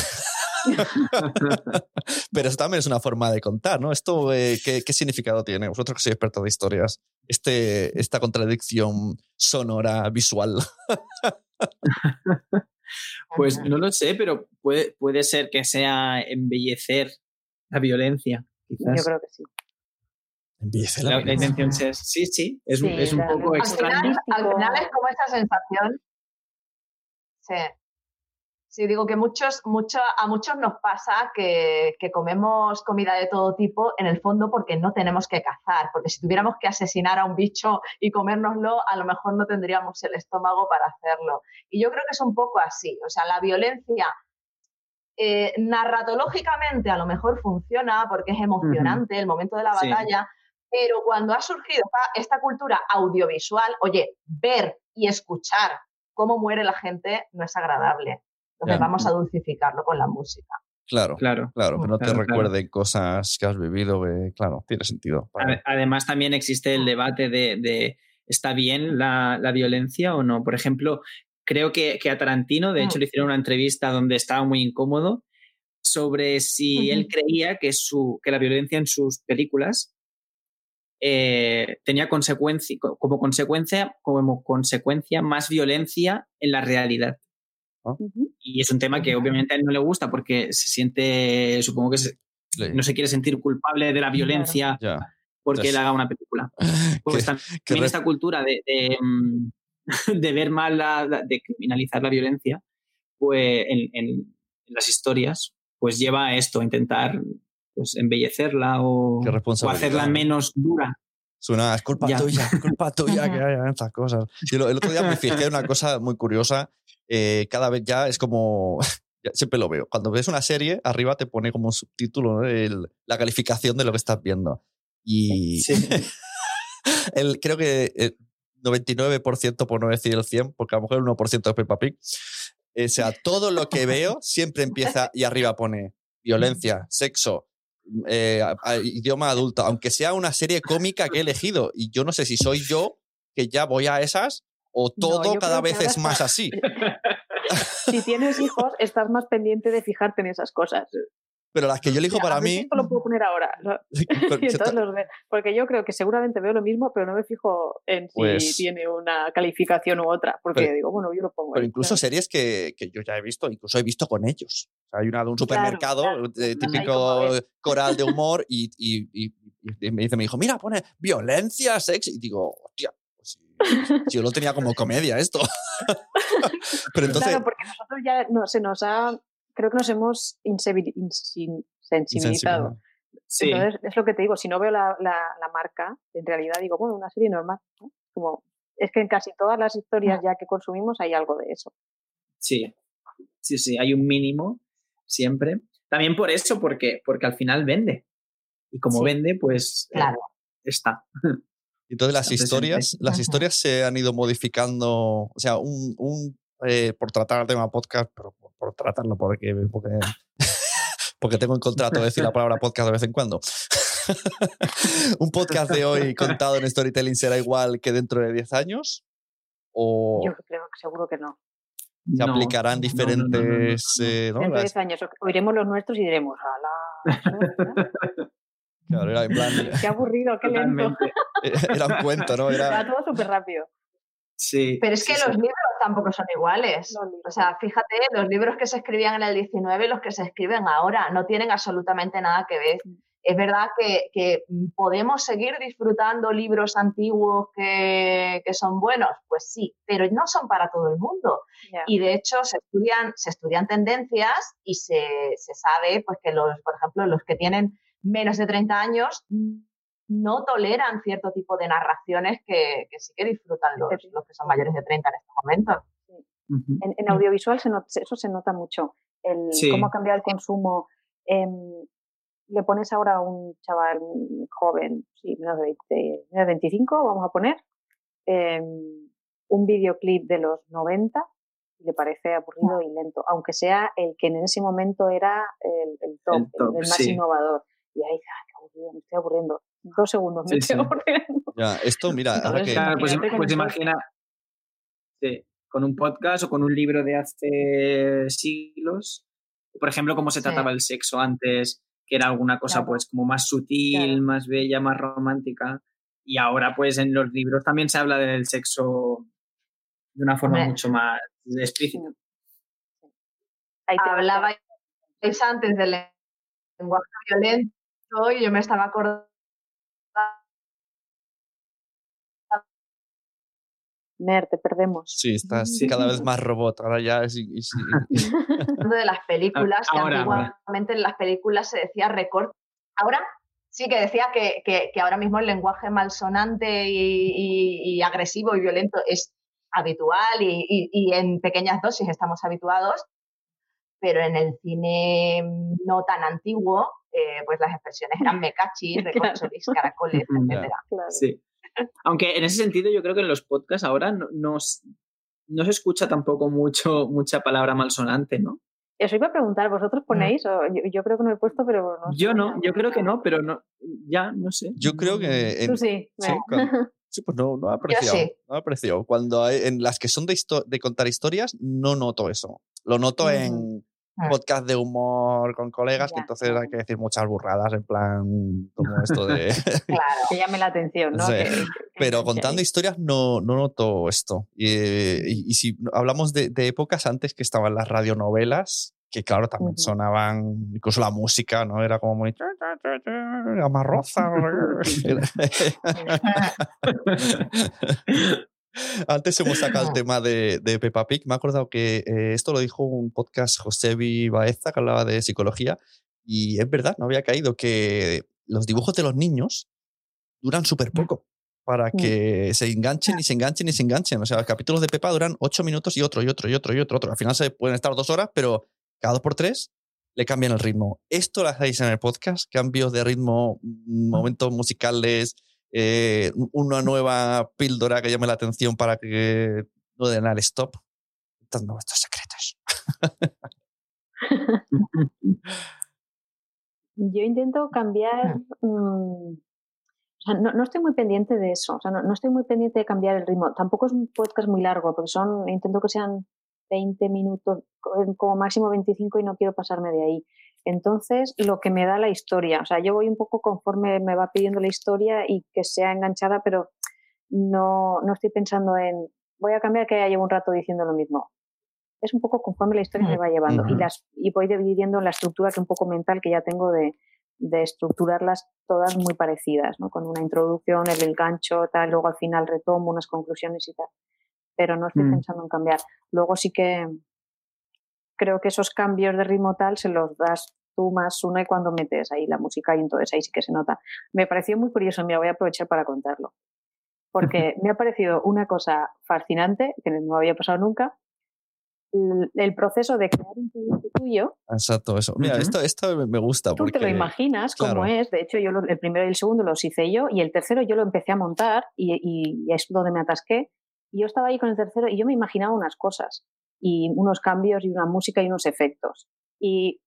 Pero eso también es una forma de contar, ¿no? Esto, eh, ¿qué, significado tiene? Vosotros que sois expertos de historias, este, esta contradicción sonora, visual. pues no lo sé, pero puede, puede ser que sea embellecer la violencia. Quizás. Yo creo que sí. Embellecer la, la, intención es, sí, sí, es, es un poco extraño. al final es como esa sensación Sí. Sí, digo que muchos, mucho, a muchos nos pasa que, comemos comida de todo tipo en el fondo porque no tenemos que cazar, porque si tuviéramos que asesinar a un bicho y comérnoslo, a lo mejor no tendríamos el estómago para hacerlo. Y yo creo que es un poco así, o sea, la violencia eh, narratológicamente a lo mejor funciona porque es emocionante el momento de la batalla, pero cuando ha surgido esta cultura audiovisual, oye, ver y escuchar cómo muere la gente no es agradable. Entonces vamos a dulcificarlo con la música. Claro, claro, claro, que no te recuerden cosas que has vivido, claro, tiene sentido. Además, también existe el debate de, ¿está bien la, violencia o no? Por ejemplo, creo que, a Tarantino, de hecho, mm. le hicieron una entrevista donde estaba muy incómodo sobre si él creía que, su, que la violencia en sus películas eh, tenía consecuencia, como consecuencia, como consecuencia más violencia en la realidad. Ah. Y es un tema que obviamente a él no le gusta porque se siente, supongo que no se quiere sentir culpable de la violencia porque él haga una película. Pues también esta cultura de, mm, de, ver mal, la, de criminalizar la violencia, pues en, las historias, pues lleva a esto, a intentar pues embellecerla o, hacerla menos dura. Suena, es culpa tuya, es culpa tuya que haya estas cosas. el, otro día me fijé en una cosa muy curiosa. Eh, cada vez ya es como. siempre lo veo. Cuando ves una serie, arriba te pone como un subtítulo la calificación de lo que estás viendo. Y el, creo que el 99%, por no decir el 100, porque a lo mejor el 1% es Peppa Pig. O sea, todo lo que veo siempre empieza y arriba pone violencia, sexo, eh, idioma adulto, aunque sea una serie cómica que he elegido. Y yo no sé si soy yo que ya voy a esas o todo cada vez es más así. si tienes hijos, estás más pendiente de fijarte en esas cosas. Pero las que yo elijo para mí. Esto lo puedo poner ahora. porque yo creo que seguramente veo lo mismo, pero no me fijo en si pues tiene una calificación u otra. Porque digo, bueno, yo lo pongo. Pero incluso series que, que, yo ya he visto, incluso he visto con ellos. hay una de un supermercado, típico coral de humor, y, y, y, me dice mi hijo, mira, pone violencia, sexo. Y digo, hostia, pues Yo lo tenía como comedia esto. Pero entonces. Claro, porque nosotros ya no, se nos ha. Creo que nos hemos insensibilizado. Sí. Entonces, es lo que te digo, si no veo la, la, la marca, en realidad digo, bueno, una serie normal. ¿no? Como, es que en casi todas las historias ya que consumimos hay algo de eso. Sí, sí, sí, hay un mínimo siempre. También por eso, porque, porque al final vende. Y como Sí. vende, pues eh, Claro. está. Entonces las Está presente. historias, las Ajá. historias se han ido modificando, o sea, un, un, eh, por tratar el tema podcast, pero por, tratarlo porque, porque, porque tengo en contrato de decir la palabra podcast de vez en cuando. un podcast de hoy contado en storytelling será igual que dentro de 10 años o Yo creo que seguro que no. se No, aplicarán no, no, no, no, no, diferentes no. eh, ¿no? Dentro de Las- 10 años oiremos los nuestros y diremos, ¡ala! claro, era en plan ¡Qué aburrido, qué lento! Era un cuento, ¿no? Era, todo súper rápido. Sí. Pero es que sí, los sí. libros tampoco son iguales. O sea, fíjate, los libros que se escribían en el 19 y los que se escriben ahora no tienen absolutamente nada que ver. Es verdad que, que podemos seguir disfrutando libros antiguos que, que son buenos, pues sí, pero no son para todo el mundo. Y de hecho se estudian, se estudian tendencias y se, se sabe pues, que los, por ejemplo, los que tienen menos de 30 años no toleran cierto tipo de narraciones que, que sí que disfrutan los, los que son mayores de 30 en estos momentos. En, en audiovisual se not- eso se nota mucho. El, Sí. Cómo ha cambiado el consumo. Em, le pones ahora a un chaval joven, sí, menos de, 20, menos de 25, vamos a poner, em, un videoclip de los 90 y le parece aburrido y lento, aunque sea el que en ese momento era el, el top, El el, top, el más sí. innovador. Y ahí dice, "Ah, qué aburrido, me estoy aburriendo. Dos segundos, me Sí, ya, esto, mira, ahora Entonces, que, Claro, pues, pues imagina, sí, con un podcast o con un libro de hace siglos, por ejemplo, cómo se Sí. trataba el sexo antes, que era alguna cosa Claro. pues como más sutil, Claro. más bella, más romántica, y ahora pues en los libros también se habla del sexo de una forma Hombre. mucho más explícita. Ahí te Hablabais antes del lenguaje violento y yo me estaba acordando Mer, te perdemos. sí, estás cada vez más robot, ahora ya es... y- de las películas, que Ahora, ahora. antiguamente en las películas se decía recorte. Ahora sí que decía que, que- que ahora mismo el lenguaje malsonante y, y- y agresivo y violento es habitual y, y- y en pequeñas dosis estamos habituados, pero en el cine no tan antiguo, eh, pues las expresiones eran mecachis, recorcholis, caracoles, etcétera. Claro. Sí. Aunque en ese sentido yo creo que en los podcasts ahora no, no se escucha tampoco mucho, mucha palabra malsonante, ¿no? Eso iba a preguntar, ¿vosotros ponéis? O yo, yo creo que no he puesto, pero no sé. Yo no, yo creo que no, pero no, ya, no sé. Yo creo que... en- Tú sí. Sí, Mer. cuando- sí, pues no, no he apreciado. sí. No he apreciado. Cuando hay- en las que son de, histo- de contar historias, no noto eso. Lo noto en Mm. podcast de humor con colegas, que entonces hay que decir muchas burradas, en plan, como esto de... Claro. Que llame la atención, ¿no? Sí. Que- que- Pero que- contando historias no, no noto esto. Y, y- y si hablamos de, de épocas antes que estaban las radionovelas, que claro, también sonaban, incluso la música, ¿no? Era como muy... Amarroza. Antes hemos sacado el tema de, de Peppa Pig. Me he acordado que eh, esto lo dijo un podcast José Baeza que hablaba de psicología. Y es verdad, no había caído que los dibujos de los niños duran súper poco para que se enganchen y se enganchen y se enganchen. O sea, los capítulos de Peppa duran ocho minutos y otro, y otro, y otro, y otro, otro. Al final se pueden estar dos horas, pero cada dos por tres le cambian el ritmo. Esto lo hacéis en el podcast, cambios de ritmo, momentos musicales, eh, una nueva píldora que llame la atención para que no den al stop. Contadme vuestros secretos. Yo intento cambiar. mm, o sea, no, no estoy muy pendiente de eso. O sea, no, no estoy muy pendiente de cambiar el ritmo. Tampoco es un podcast muy largo, porque son. Intento que sean 20 minutos, co- como máximo 25, y no quiero pasarme de ahí. Entonces, lo que me da la historia. O sea, yo voy un poco conforme me va pidiendo la historia y que sea enganchada, pero no, no estoy pensando en. Voy a cambiar que ya llevo un rato diciendo lo mismo. Es un poco conforme la historia me va llevando. Y, las, y voy dividiendo la estructura que un poco mental que ya tengo de, de estructurarlas todas muy parecidas, ¿no? Con una introducción, el, gancho, tal, luego al final retomo unas conclusiones y tal. Pero no estoy Mm. pensando en cambiar. Luego sí que creo que esos cambios de ritmo tal se los das tú más uno y cuando metes ahí la música y entonces ahí sí que se nota. Me pareció muy curioso, mira, voy a aprovechar para contarlo. Porque me ha parecido una cosa fascinante, que no había pasado nunca, el, el proceso de crear un proyecto tuyo Exacto, eso. Mira, Ujú. esto, esto me gusta. Tú porque, te lo imaginas claro. cómo es. De hecho, yo lo- el primero y el segundo los hice yo y el tercero yo lo empecé a montar y, y- y es donde me atasqué. Y yo estaba ahí con el tercero y yo me imaginaba unas cosas y unos cambios y una música y unos efectos. Y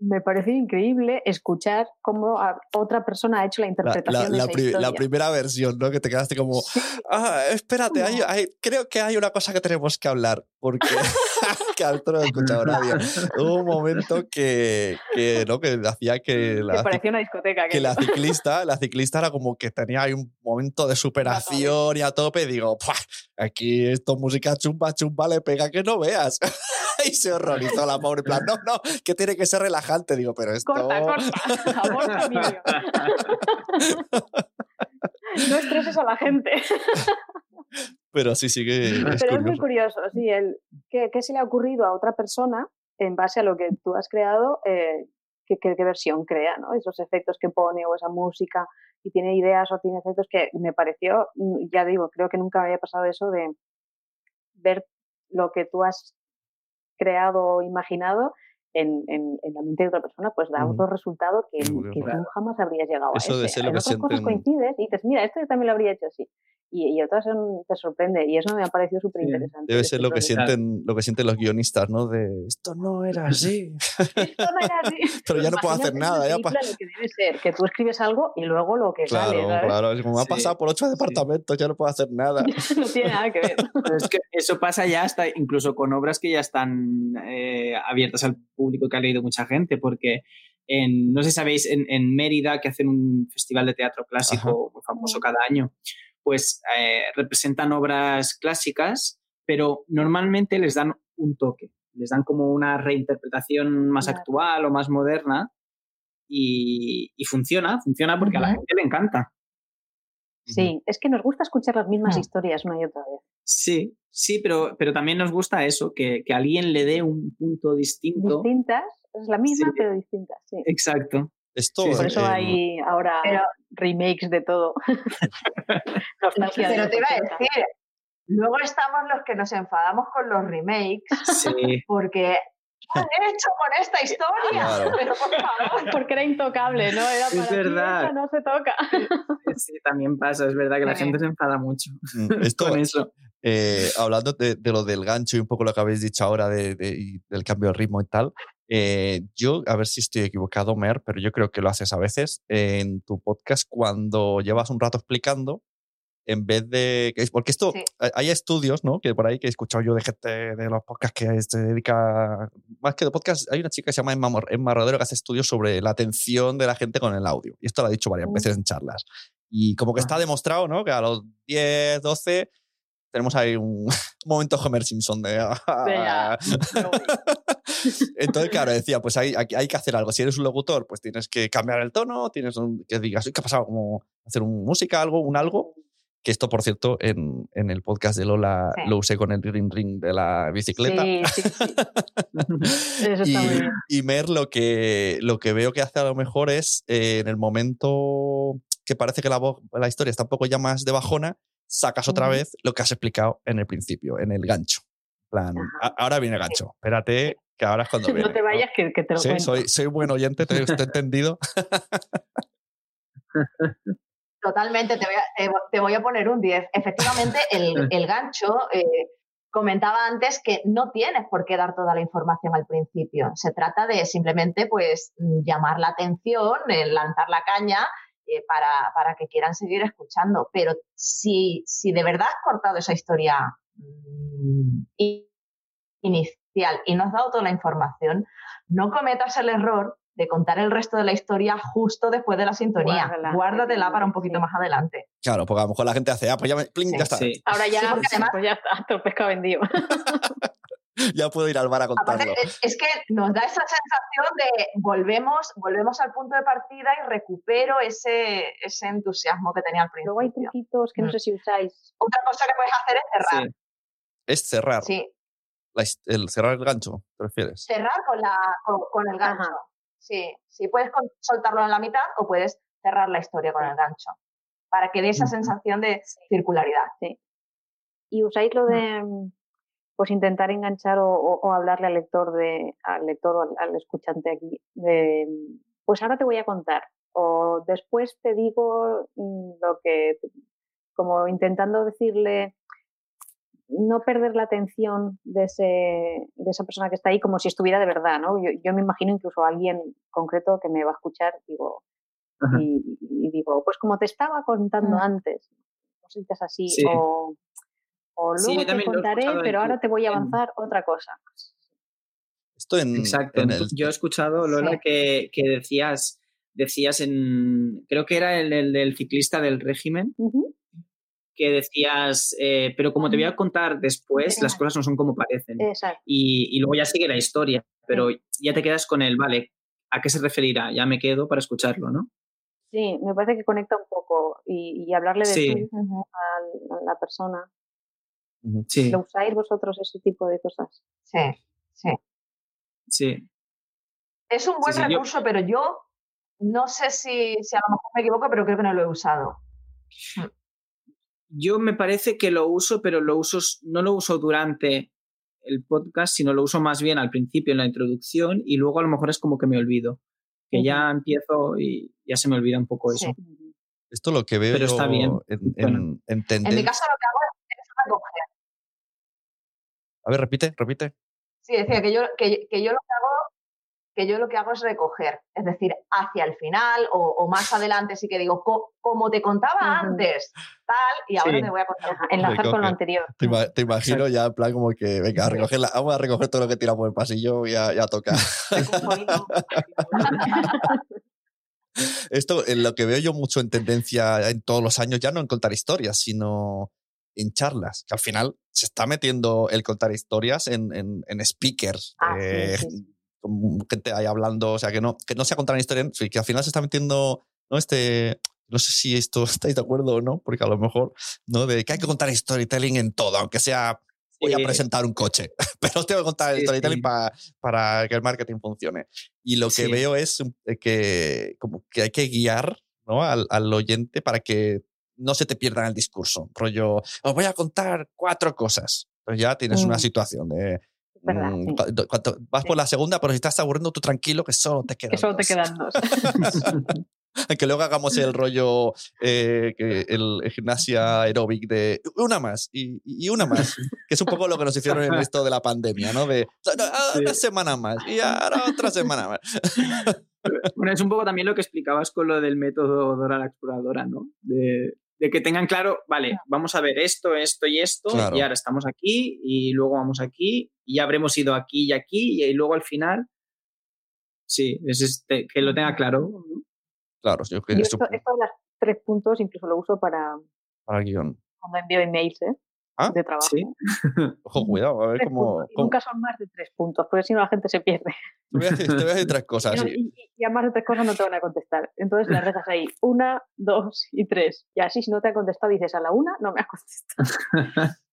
me pareció increíble escuchar cómo otra persona ha hecho la La, interpretación la- de la esa pri- la historia. primera versión, ¿no? Que te quedaste como, ah, espérate, hay- hay- creo que hay una cosa que tenemos que hablar, porque que esto no he escuchado nadie. Hubo un momento que, que, ¿no? que hacía que Me la, pareció una discoteca. que la ciclista, la ciclista era como que tenía ahí un momento de superación y a tope. Y digo, "Pua, aquí esto música chumba, chumba, le pega que no veas. y se horrorizó la pobre, plan, no, no, que tiene que ser relajante. Digo, pero esto. Corta, corta. Aborta no estreses a la gente. Pero sí, sí que es Pero es muy curioso. sí, el, ¿qué, qué se le ha ocurrido a otra persona en base a lo que tú has creado? eh, qué, qué- qué versión crea, ¿no? Esos efectos que pone o esa música, y tiene ideas o tiene efectos que me pareció, mm, ya digo, creo que nunca me había pasado eso de ver lo que tú has creado o imaginado en, en, en la mente de otra persona, pues da otro resultado que, tú jamás habrías llegado Eso a de ese. ser lo en que otras cosas coincides y dices, mira, esto yo también lo habría hecho así. Y, y otras son- te sorprende y eso me ha parecido súper interesante. Debe ser lo que sienten, lo que sienten los guionistas, ¿no? De esto no era así. Esto no era así. Pero ya no puedo hacer nada, ya lo que debe ser, que tú escribes algo y luego lo que Claro, sale, ¿sabes? claro. Como me ha Sí, pasado por ocho sí. departamentos, ya no puedo hacer nada. no tiene nada que ver. Es que eso pasa ya hasta incluso con obras que ya están eh, abiertas al público que ha leído mucha gente, porque en, no sé si sabéis, en, en Mérida, que hacen un festival de teatro clásico muy famoso cada año, pues eh, representan obras clásicas, pero normalmente les dan un toque, les dan como una reinterpretación más Claro. actual o más moderna y, y funciona, funciona porque a la gente le encanta. Sí, es que nos gusta escuchar las mismas Hmm. historias una y otra vez. Sí, sí, pero, pero también nos gusta eso, que, que alguien le dé un punto distinto. Distintas, es la misma Sí. pero distintas, sí. Exacto. Esto, Sí, Por eso eh, hay ahora Pero- remakes de todo. Pero te iba a 80. decir, luego estamos los que nos enfadamos con los remakes Sí, porque ¿qué han hecho con esta historia? Claro. Pero por favor. Porque era intocable, ¿no? Era Es para ti, verdad. no se toca. sí, también pasa. Es verdad que la Sí. gente se enfada mucho mm, esto, con eso. Eh, hablando de, de lo del gancho y un poco lo que habéis dicho ahora de, de- del cambio de ritmo y tal, eh, yo, a ver si estoy equivocado, Mer, pero yo creo que lo haces a veces en tu podcast cuando llevas un rato explicando, en vez de... Porque esto, Sí. hay- estudios, ¿no? Que por ahí que he escuchado yo de gente de los podcasts que se dedica... Más que de podcast, hay una chica que se llama Emma, Emma Rodero que hace estudios sobre la atención de la gente con el audio. Y esto lo ha dicho varias Mm. veces en charlas. Y como que está demostrado, ¿no? Que a los 10, 12 tenemos ahí un, momento Homer Simpson de... Voy. Entonces, claro, decía, pues hay, hay, hay que hacer algo. Si eres un locutor, pues tienes que cambiar el tono, tienes un, que digas, "Uy, ¿qué ha pasado? Como hacer un música, algo, un algo. Que esto, por cierto, en, en el podcast de Lola Sí. lo usé con el ring ring de la bicicleta. Sí, sí, y, está muy bien. y Mer lo que, lo que veo que hace a lo mejor es eh, en el momento que parece que la, la historia está un poco ya más de bajona, sacas otra vez lo que has explicado en el principio, en el gancho. Plan, Ajá. "A- ahora viene el gancho, espérate, que ahora es cuando viene. No te vayas, que, que te lo Sí, cuento. soy, soy buen oyente, te, te he entendido. Totalmente, te voy a, te voy a poner un 10. Efectivamente, el, el gancho, eh, comentaba antes que no tienes por qué dar toda la información al principio. Se trata de simplemente pues mm, llamar la atención, eh, lanzar la caña eh, para, para que quieran seguir escuchando. Pero si, si de verdad has cortado esa historia mm, inicial y no has dado toda la información, no cometas el error de contar el resto de la historia justo después de la sintonía. Guárdala. Guárdatela para un poquito Sí. más adelante. Claro, porque a lo mejor la gente hace, ah, pues ya, me- pling, Sí, ya está. Sí. Ahora ya, Sí, porque además- pues ya está, todo el pescado vendido. ya puedo ir al bar a contarlo. es que nos da esa sensación de volvemos, volvemos al punto de partida y recupero ese, ese entusiasmo que tenía al principio. Luego hay truquitos que no mm. sé si usáis. Otra cosa que puedes hacer es cerrar. Es cerrar. Sí. el cerrar el gancho, ¿te refieres? Cerrar con, la, con, el gancho. Sí, sí, puedes soltarlo en la mitad o puedes cerrar la historia con el gancho para que dé esa sensación de circularidad. Sí. Y usáis lo de pues intentar enganchar o, hablarle al lector de, al lector o al, escuchante aquí de pues ahora te voy a contar o después te digo lo que como intentando decirle no perder la atención de, ese, de esa persona que está ahí como si estuviera de verdad, ¿no? Yo, me imagino incluso a alguien concreto que me va a escuchar digo, y, digo, pues como te estaba contando antes, cositas así, o o luego te contaré, pero ahora te voy a avanzar otra cosa. Esto en, Exacto. Yo he escuchado, Lola, que, decías, decías en, creo que era el, del ciclista del régimen, que decías, eh, pero como te voy a contar después, las cosas no son como parecen. Y, luego ya sigue la historia, pero ya te quedas con el, vale, ¿a qué se referirá? Ya me quedo para escucharlo, ¿no? Sí, me parece que conecta un poco y, hablarle de a la persona. Sí. ¿Lo usáis vosotros ese tipo de cosas? Sí, sí. Sí. Es un buen recurso, pero yo no sé si, si, a lo mejor me equivoco, pero creo que no lo he usado. Yo me parece que lo uso, pero lo uso, no lo uso durante el podcast, sino lo uso más bien al principio, en la introducción, y luego a lo mejor es como que me olvido. Que ya empiezo y ya se me olvida un poco eso. Esto lo que veo pero está bien. En, en, en, mi caso lo que hago recoger. A ver, repite, repite. Sí, decía que yo, que, que yo lo que hago que yo lo que hago es recoger, es decir, hacia el final o, más adelante sí que digo, como te contaba antes, tal, y ahora te voy a contar. Enlazar con lo anterior. Te, imagino ya en plan como que, venga, a vamos a recoger todo lo que tiramos el pasillo y a, tocar. Esto, en lo que veo yo mucho en tendencia en todos los años, ya no en contar historias, sino en charlas, que al final se está metiendo el contar historias en, en, speakers, ah, eh, con gente ahí hablando, o sea, que no, que no sea contar una historia, que al final se está metiendo, ¿no? Este, no sé si esto estáis de acuerdo o no, porque a lo mejor, ¿no? De que hay que contar storytelling en todo, aunque sea voy a presentar un coche, pero tengo que contar storytelling para que el marketing funcione. Y lo que veo es eh, que, como que hay que guiar ¿no? al, al, oyente para que no se te pierda el discurso. Rollo, os voy a contar cuatro cosas. Pues ya tienes una mm. situación de. Mm, vas por la segunda, pero si estás aburriendo tú tranquilo, que solo te quedan Que solo te quedan dos. que luego hagamos el rollo, eh, que el, gimnasia aeróbic de una más y, una más, que es un poco lo que nos hicieron en esto de la pandemia, ¿no? De una semana más y ahora otra semana más. Bueno, es un poco también lo que explicabas con lo del método Dora la exploradora, ¿no? De, de que tengan claro, vale, vamos a ver esto, esto y esto, y ahora estamos aquí, y luego vamos aquí, y ya habremos ido aquí y aquí, y luego al final, sí, es este, que lo tenga claro. Claro, yo creo que esto, esto de los tres puntos incluso lo uso para, para el guion. Cuando envío emails, ¿eh? ¿Ah? de trabajo. ¿Sí? Ojo, cuidado, a ver cómo, Nunca son más de tres puntos, porque si no la gente se pierde. Te voy a decir, tres cosas. Y, y, a más de tres cosas no te van a contestar. Entonces las dejas ahí, una, dos y tres. Y así si no te han contestado dices a la una, no me ha contestado.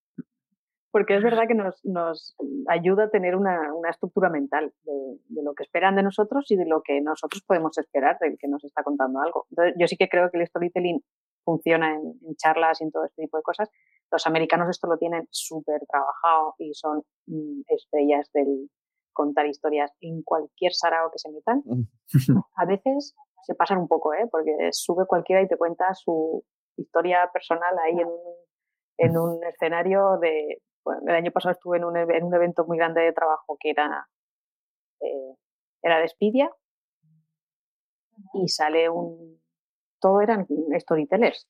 porque es verdad que nos, nos ayuda a tener una, una estructura mental de, de, lo que esperan de nosotros y de lo que nosotros podemos esperar del que nos está contando algo. Entonces, yo sí que creo que el storytelling funciona en, charlas y en todo este tipo de cosas. Los americanos esto lo tienen súper trabajado y son mm, estrellas del contar historias en cualquier sarao que se metan. A veces se pasan un poco, ¿eh? porque sube cualquiera y te cuenta su historia personal ahí en un, en un escenario de... el año pasado estuve en un, en un, evento muy grande de trabajo que era, eh, era de Spidia y sale un, todo eran storytellers.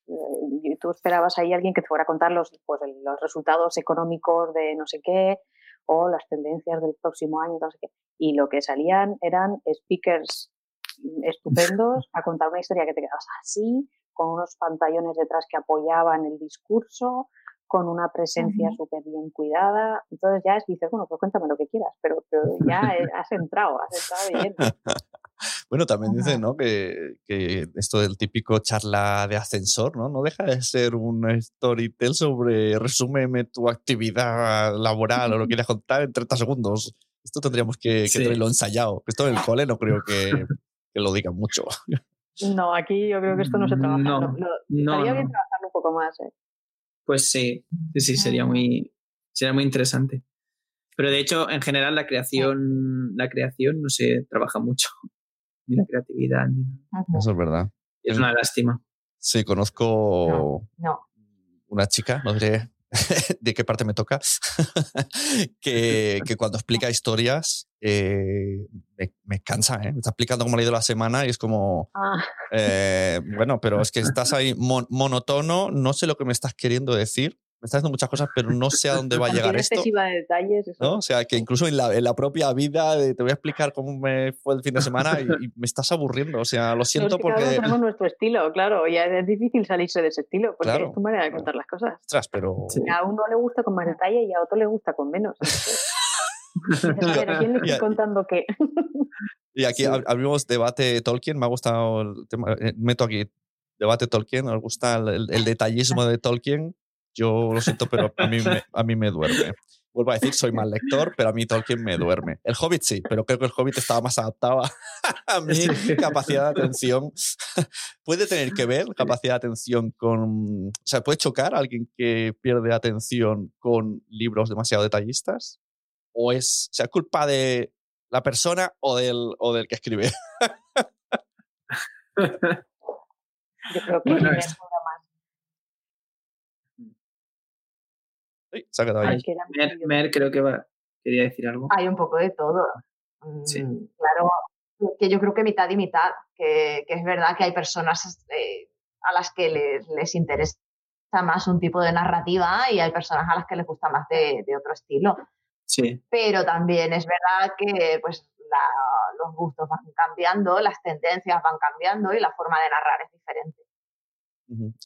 Y tú esperabas ahí a alguien que te fuera a contar los, pues, los resultados económicos de no sé qué o las tendencias del próximo año, no sé qué. Y lo que salían eran speakers estupendos a contar una historia que te quedabas así, con unos pantallones detrás que apoyaban el discurso, con una presencia súper bien cuidada. Entonces ya es, dices, bueno, pues cuéntame lo que quieras, pero, pero ya has entrado, has entrado bien. Bueno, también dice, ¿no? Que, que, esto del típico charla de ascensor, ¿no? No deja de ser un storytell sobre resúmeme tu actividad laboral o lo que quieras contar en 30 segundos. Esto tendríamos que, que tenerlo ensayado. Esto en el cole no creo que, que, lo digan mucho. No, aquí yo creo que esto no se trabaja. No, no, no bien trabajarlo un poco más, ¿eh? Pues sí, sí, sí, sería muy, sería muy interesante. Pero de hecho, en general, la creación, la creación no se trabaja mucho ni la creatividad. Ni... Eso es verdad. es una lástima. Sí, conozco una chica, no diré de qué parte me toca, que, que, cuando explica historias eh, me, cansa, ¿eh? me está explicando cómo ha ido la semana y es como, ah. eh, bueno, pero es que estás ahí monótono, no sé lo que me estás queriendo decir, me estás diciendo muchas cosas, pero no sé a dónde va a llegar esto. de detalles. Eso. ¿no? O sea, que incluso en la, en la propia vida te voy a explicar cómo me fue el fin de semana y, me estás aburriendo. O sea, lo siento porque... Cada tenemos nuestro estilo, claro, y es difícil salirse de ese estilo, porque es tu manera de contar las cosas. Ostras, pero... A uno le gusta con más detalle y a otro le gusta con menos. ¿quién le estoy contando qué? y aquí abrimos debate Tolkien, me ha gustado el tema, eh, meto aquí debate Tolkien, nos gusta el, el detallismo de Tolkien yo lo siento, pero a mí, me, a mí me duerme. Vuelvo a decir, soy mal lector, pero a mí Tolkien me duerme. El Hobbit sí, pero creo que el Hobbit estaba más adaptado a, mi capacidad de atención. ¿Puede tener que ver capacidad de atención con... O sea, ¿puede chocar a alguien que pierde atención con libros demasiado detallistas? ¿O es, sea, culpa de la persona o del, o del que escribe? Yo creo que es se ha quedado ahí. Mer, creo que va, quería decir algo. Hay un poco de todo. Sí. Mm, claro, que yo creo que mitad y mitad, que, que es verdad que hay personas eh, a las que les, les, interesa más un tipo de narrativa y hay personas a las que les gusta más de, de otro estilo. Sí. Pero también es verdad que pues, la, los gustos van cambiando, las tendencias van cambiando y la forma de narrar es diferente.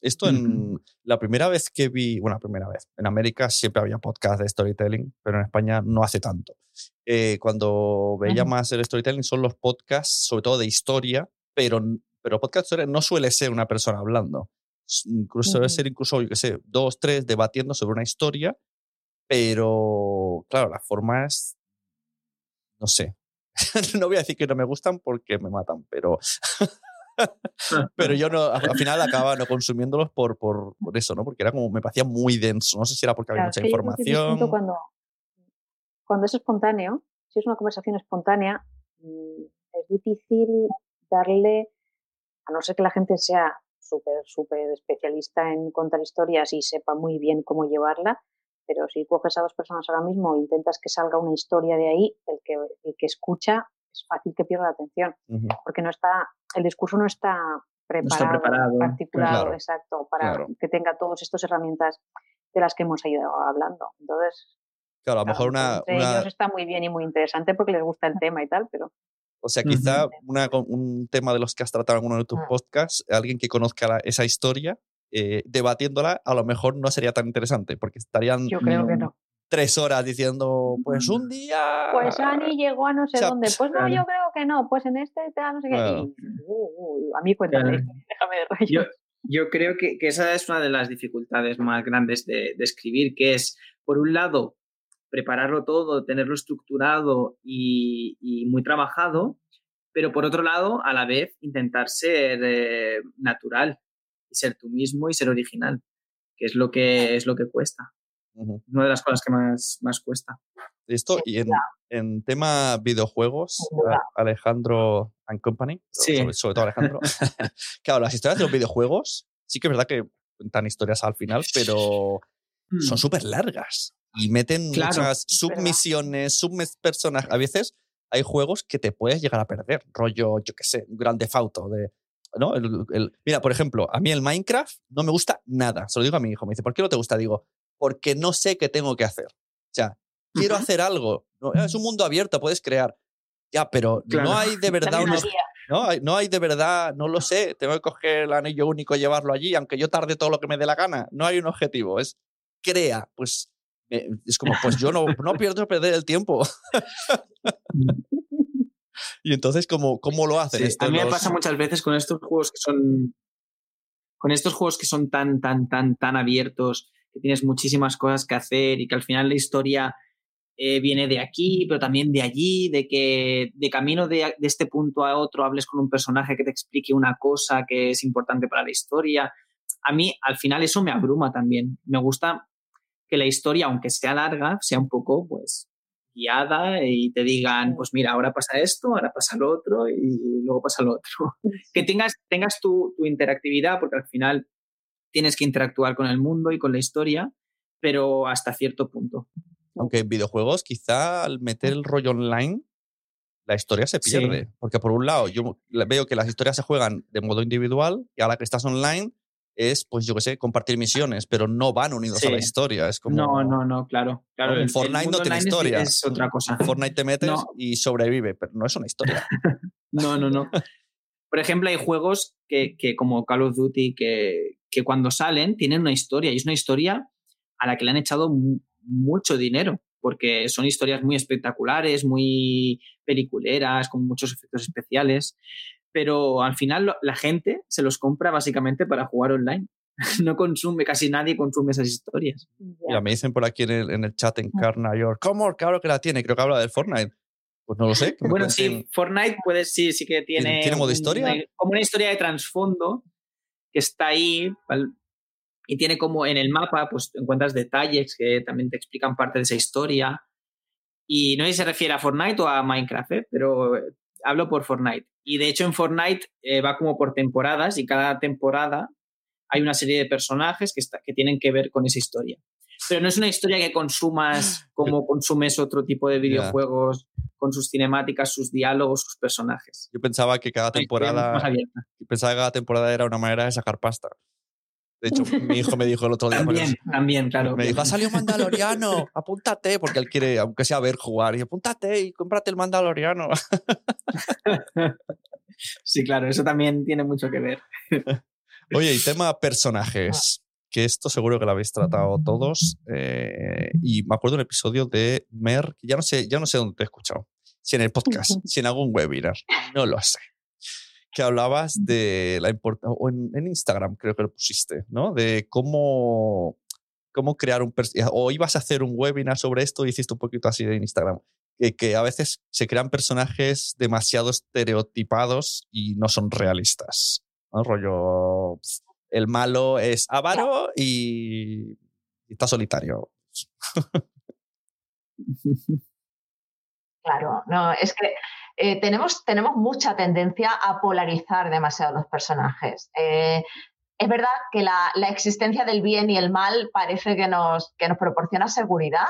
Esto en la primera vez que vi, bueno, la primera vez, en América siempre había podcast de storytelling, pero en España no hace tanto. Eh, cuando veía más el storytelling son los podcasts, sobre todo de historia, pero, pero podcast no suele ser una persona hablando. Incluso suele ser incluso, yo qué sé, dos, tres debatiendo sobre una historia, pero claro, la forma es, no sé, no voy a decir que no me gustan porque me matan, pero pero yo no, al final acababa no consumiéndolos por, por, por, eso, ¿no? Porque era como, me parecía muy denso. No sé si era porque había mucha información. Cuando, cuando es espontáneo, si es una conversación espontánea, mm, es difícil darle, a no ser que la gente sea súper, súper especialista en contar historias y sepa muy bien cómo llevarla, pero si coges a dos personas ahora mismo e intentas que salga una historia de ahí, el que, el que escucha es fácil que pierda la atención, porque no está, el discurso no está preparado, no articulado, exacto, para que tenga todas estas herramientas de las que hemos ido hablando. Entonces, claro, a lo mejor una, ellos está muy bien y muy interesante porque les gusta el tema y tal, pero... O sea, quizá una, un tema de los que has tratado en uno de tus mm. podcasts, alguien que conozca esa historia, eh, debatiéndola, a lo mejor no sería tan interesante, porque estarían Yo creo que no tres horas diciendo, pues un día. Pues Ani llegó a no sé dónde. Pues no, yo creo que no. Pues en este, no sé qué. Uh, a mí cuéntame, déjame de rayo. Yo, creo que, que, esa es una de las dificultades más grandes de, de, escribir, que es, por un lado, prepararlo todo, tenerlo estructurado y, y, muy trabajado, pero por otro lado, a la vez, intentar ser eh, natural y ser tú mismo y ser original, que es lo que, es lo que cuesta. Una de las cosas que más, más cuesta. Esto, y en, en tema videojuegos, Alejandro and Company, sobre, todo Alejandro, claro, las historias de los videojuegos, sí que es verdad que cuentan historias al final, pero son mm. súper largas y meten muchas submisiones, subpersonas. A veces hay juegos que te puedes llegar a perder, rollo, yo qué sé, un gran defauto de. ¿no? El, mira, por ejemplo, a mí el Minecraft no me gusta nada. Se lo digo a mi hijo. Me dice, ¿por qué no te gusta? Digo, porque no sé qué tengo que hacer. O sea, quiero hacer algo. es un mundo abierto, puedes crear. Ya, pero no hay de verdad no, hay, no hay de verdad, no lo sé, tengo que coger el anillo único y llevarlo allí, aunque yo tarde todo lo que me dé la gana. No hay un objetivo, es crea, pues es como, pues yo no, no pierdo perder el tiempo. y entonces, ¿cómo, cómo lo hacen? a mí me pasa muchas veces con estos juegos que son. Con estos juegos que son tan, tan, tan, tan abiertos, que tienes muchísimas cosas que hacer y que al final la historia eh, viene de aquí, pero también de allí, de que de camino de, de, este punto a otro hables con un personaje que te explique una cosa que es importante para la historia. A mí, al final, eso me abruma también. Me gusta que la historia, aunque sea larga, sea un poco, pues, guiada y te digan, pues mira, ahora pasa esto, ahora pasa lo otro y luego pasa lo otro. Que tengas, tengas tu, interactividad, porque al final tienes que interactuar con el mundo y con la historia, pero hasta cierto punto. Aunque en videojuegos, quizá al meter el rollo online, la historia se pierde. Porque por un lado, yo veo que las historias se juegan de modo individual y ahora que estás online, es, pues yo qué sé, compartir misiones, pero no van unidos a la historia. Es como, no, no, no, claro. claro en Fortnite no tiene historia. Es, otra cosa. Fortnite te metes y sobrevive, pero no es una historia. no, no, no. Por ejemplo, hay juegos que, que como Call of Duty que, que, cuando salen tienen una historia y es una historia a la que le han echado mucho dinero porque son historias muy espectaculares, muy peliculeras, con muchos efectos especiales pero al final la gente se los compra básicamente para jugar online. No consume, casi nadie consume esas historias. Mira, me dicen por aquí en el, en el chat en Carna York, ¿cómo? Claro que la tiene, creo que habla del Fortnite. Pues no lo sé. Bueno, sí, Fortnite puede, sí, sí que tiene. ¿Tiene modo historia? como una historia de trasfondo que está ahí y tiene como en el mapa, pues encuentras detalles que también te explican parte de esa historia. Y no sé si se refiere a Fortnite o a Minecraft, ¿eh? pero hablo por Fortnite. Y de hecho en Fortnite eh, va como por temporadas y cada temporada hay una serie de personajes que, que tienen que ver con esa historia. Pero no es una historia que consumas como consumes otro tipo de videojuegos con sus cinemáticas, sus diálogos, sus personajes. Yo pensaba que cada temporada pensaba que cada temporada era una manera de sacar pasta. De hecho, mi hijo me dijo el otro día. También, también, claro. Me dijo, ha salido Mandaloriano, apúntate, porque él quiere, aunque sea ver jugar, y apúntate y cómprate el Mandaloriano. Sí, claro, eso también tiene mucho que ver. Oye, y tema personajes, que esto seguro que lo habéis tratado todos. Eh, y me acuerdo un episodio de Mer, ya no sé, ya no sé dónde te he escuchado. Si en el podcast, si en algún webinar, no lo sé que hablabas de la importancia, o en, Instagram creo que lo pusiste, ¿no? De cómo, cómo crear un, o ibas a hacer un webinar sobre esto y hiciste un poquito así de Instagram, que, que a veces se crean personajes demasiado estereotipados y no son realistas, ¿no? Rollo, el malo es avaro y, y está solitario. Claro, no, es que eh, tenemos, tenemos mucha tendencia a polarizar demasiado los personajes. Eh, es verdad que la, existencia del bien y el mal parece que nos, que nos proporciona seguridad,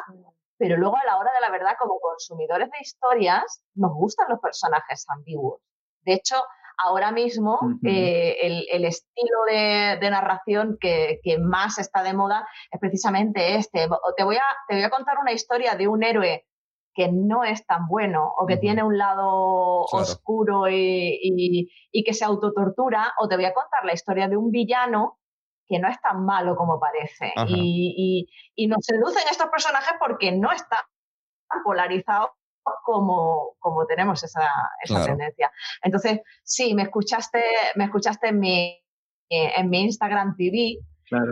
pero luego a la hora de la verdad, como consumidores de historias, nos gustan los personajes ambiguos. De hecho, ahora mismo eh, el, estilo de, narración que, que, más está de moda es precisamente este. Te voy, a, te voy a contar una historia de un héroe que no es tan bueno o que tiene un lado oscuro y, que se autotortura, o te voy a contar la historia de un villano que no es tan malo como parece. Y, nos seducen estos personajes porque no están polarizados como, como tenemos esa, tendencia. Entonces, sí, me escuchaste, me escuchaste en mi, en mi Instagram TV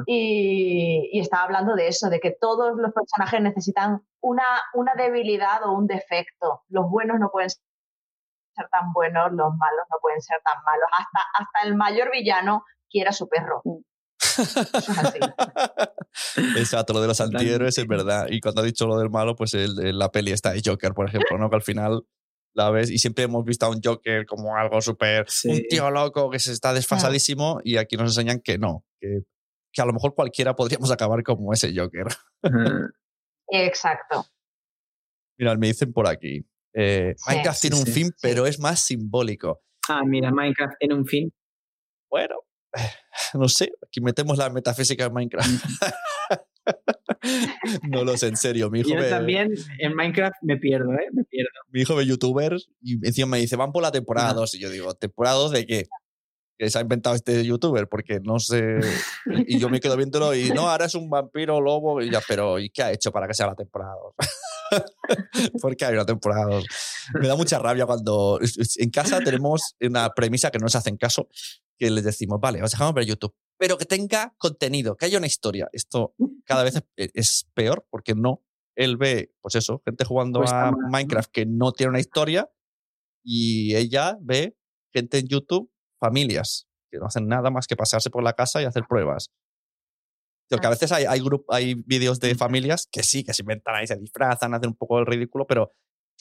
y, estaba hablando de eso, de que todos los personajes necesitan una, una debilidad o un defecto. Los buenos no pueden ser tan buenos, los malos no pueden ser tan malos. Hasta, hasta el mayor villano quiere a su perro. Exacto, lo de los antihéroes es verdad. Y cuando ha dicho lo del malo, pues el, la peli está de Joker, por ejemplo, ¿no? Que al final la ves y siempre hemos visto a un Joker como algo súper, un tío loco que se está desfasadísimo y aquí nos enseñan que no, que que a lo mejor cualquiera podríamos acabar como ese Joker. Exacto. Mira, me dicen por aquí. Eh, Minecraft tiene un fin, pero es más simbólico. Ah, mira, Minecraft tiene un fin. Bueno, no sé, aquí metemos la metafísica en Minecraft. no lo sé, en serio. Mi hijo Yo también en Minecraft me pierdo, ¿eh? Me pierdo. Mi hijo ve youtubers y encima me dice, van por la temporada 2. Y yo digo, ¿temporada 2 de qué? que se ha inventado este youtuber, porque no sé. Y, yo me quedo viéndolo y no, ahora es un vampiro lobo. Y ya, pero ¿y qué ha hecho para que sea la temporada 2? ¿Por qué hay una temporada 2? Me da mucha rabia cuando en casa tenemos una premisa que no nos hacen caso, que les decimos, vale, os dejamos ver YouTube, pero que tenga contenido, que haya una historia. Esto cada vez es peor porque no. Él ve, pues eso, gente jugando pues a Minecraft que no tiene una historia y ella ve gente en YouTube familias que no hacen nada más que pasarse por la casa y hacer pruebas. Porque a veces hay, hay, hay vídeos de familias que sí, que se inventan ahí, se disfrazan, hacen un poco el ridículo, pero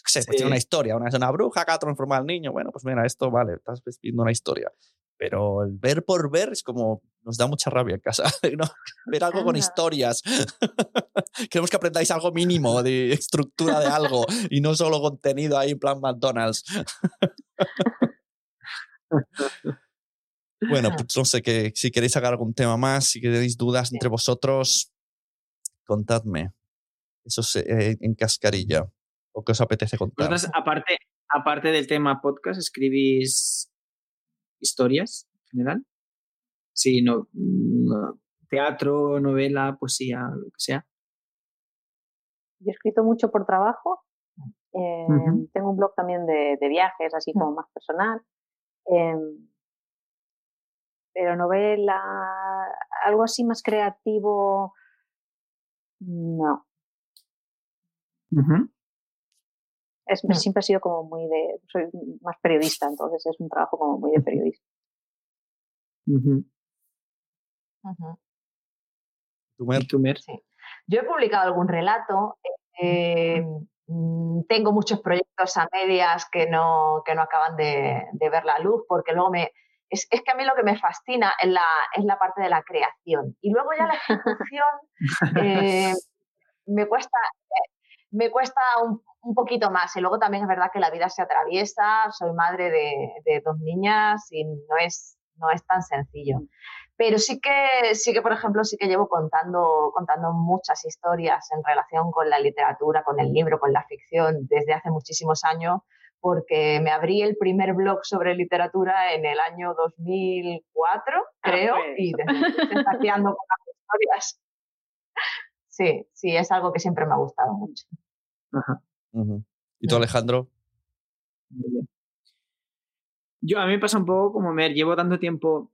sé, pues tiene una historia. Una es una bruja que ha transformado al niño. Bueno, pues mira, esto vale, estás viendo una historia. Pero el ver por ver es como nos da mucha rabia en casa. ¿no? Ver algo con historias. Queremos que aprendáis algo mínimo de estructura de algo y no solo contenido ahí en plan McDonald's. Bueno, pues no sé que si queréis sacar algún tema más, si tenéis dudas entre vosotros, contadme. Eso es eh, en cascarilla. ¿O qué os apetece contar? aparte, aparte del tema podcast, escribís historias en general. Sí, no, teatro, novela, poesía, lo que sea. Yo he escrito mucho por trabajo. Eh, tengo un blog también de, viajes, así como más personal. Em, pero novela, algo así más creativo, no. Es, Siempre he sido como muy de, soy más periodista, entonces es un trabajo como muy de periodista. Yo he publicado algún relato. Eh, mm, tengo muchos proyectos a medias que no, que no acaban de, de ver la luz porque luego me, es, es, que a mí lo que me fascina es la, es la parte de la creación. Y luego ya la ejecución eh, me cuesta, me cuesta un, un, poquito más. Y luego también es verdad que la vida se atraviesa. Soy madre de, de, dos niñas y no es, no es tan sencillo. Pero sí que, sí que, por ejemplo, sí que llevo contando, contando muchas historias en relación con la literatura, con el libro, con la ficción desde hace muchísimos años porque me abrí el primer blog sobre literatura en el año 2004, ah, creo, y desde está creando con las historias. Sí, sí, es algo que siempre me ha gustado mucho. Ajá. ¿Y tú, Alejandro? Yo, a mí me pasa un poco como me llevo tanto tiempo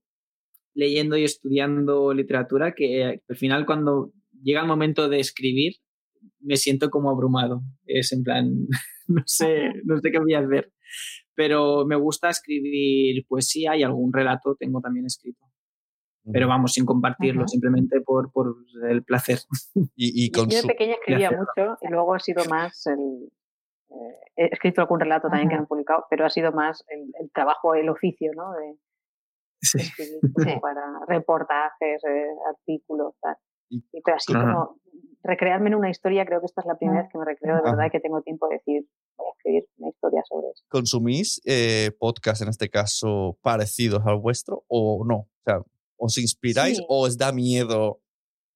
leyendo y estudiando literatura que al final cuando llega el momento de escribir me siento como abrumado. Es en plan, no sé, no sé qué voy a hacer. Pero me gusta escribir poesía y algún relato tengo también escrito. Pero vamos, sin compartirlo, simplemente por, por, el placer. Y, Yo de pequeña escribía mucho y luego ha sido más el, eh, he escrito algún relato también que han publicado, pero ha sido más el, trabajo, el oficio, ¿no? De, escribir para reportajes, eh, artículos, tal. pero así como recrearme en una historia, creo que esta es la primera vez que me recreo de verdad y que tengo tiempo de decir, voy a escribir una historia sobre eso. ¿Consumís eh, podcasts, en este caso, parecidos al vuestro o no? O sea, ¿os inspiráis o os da miedo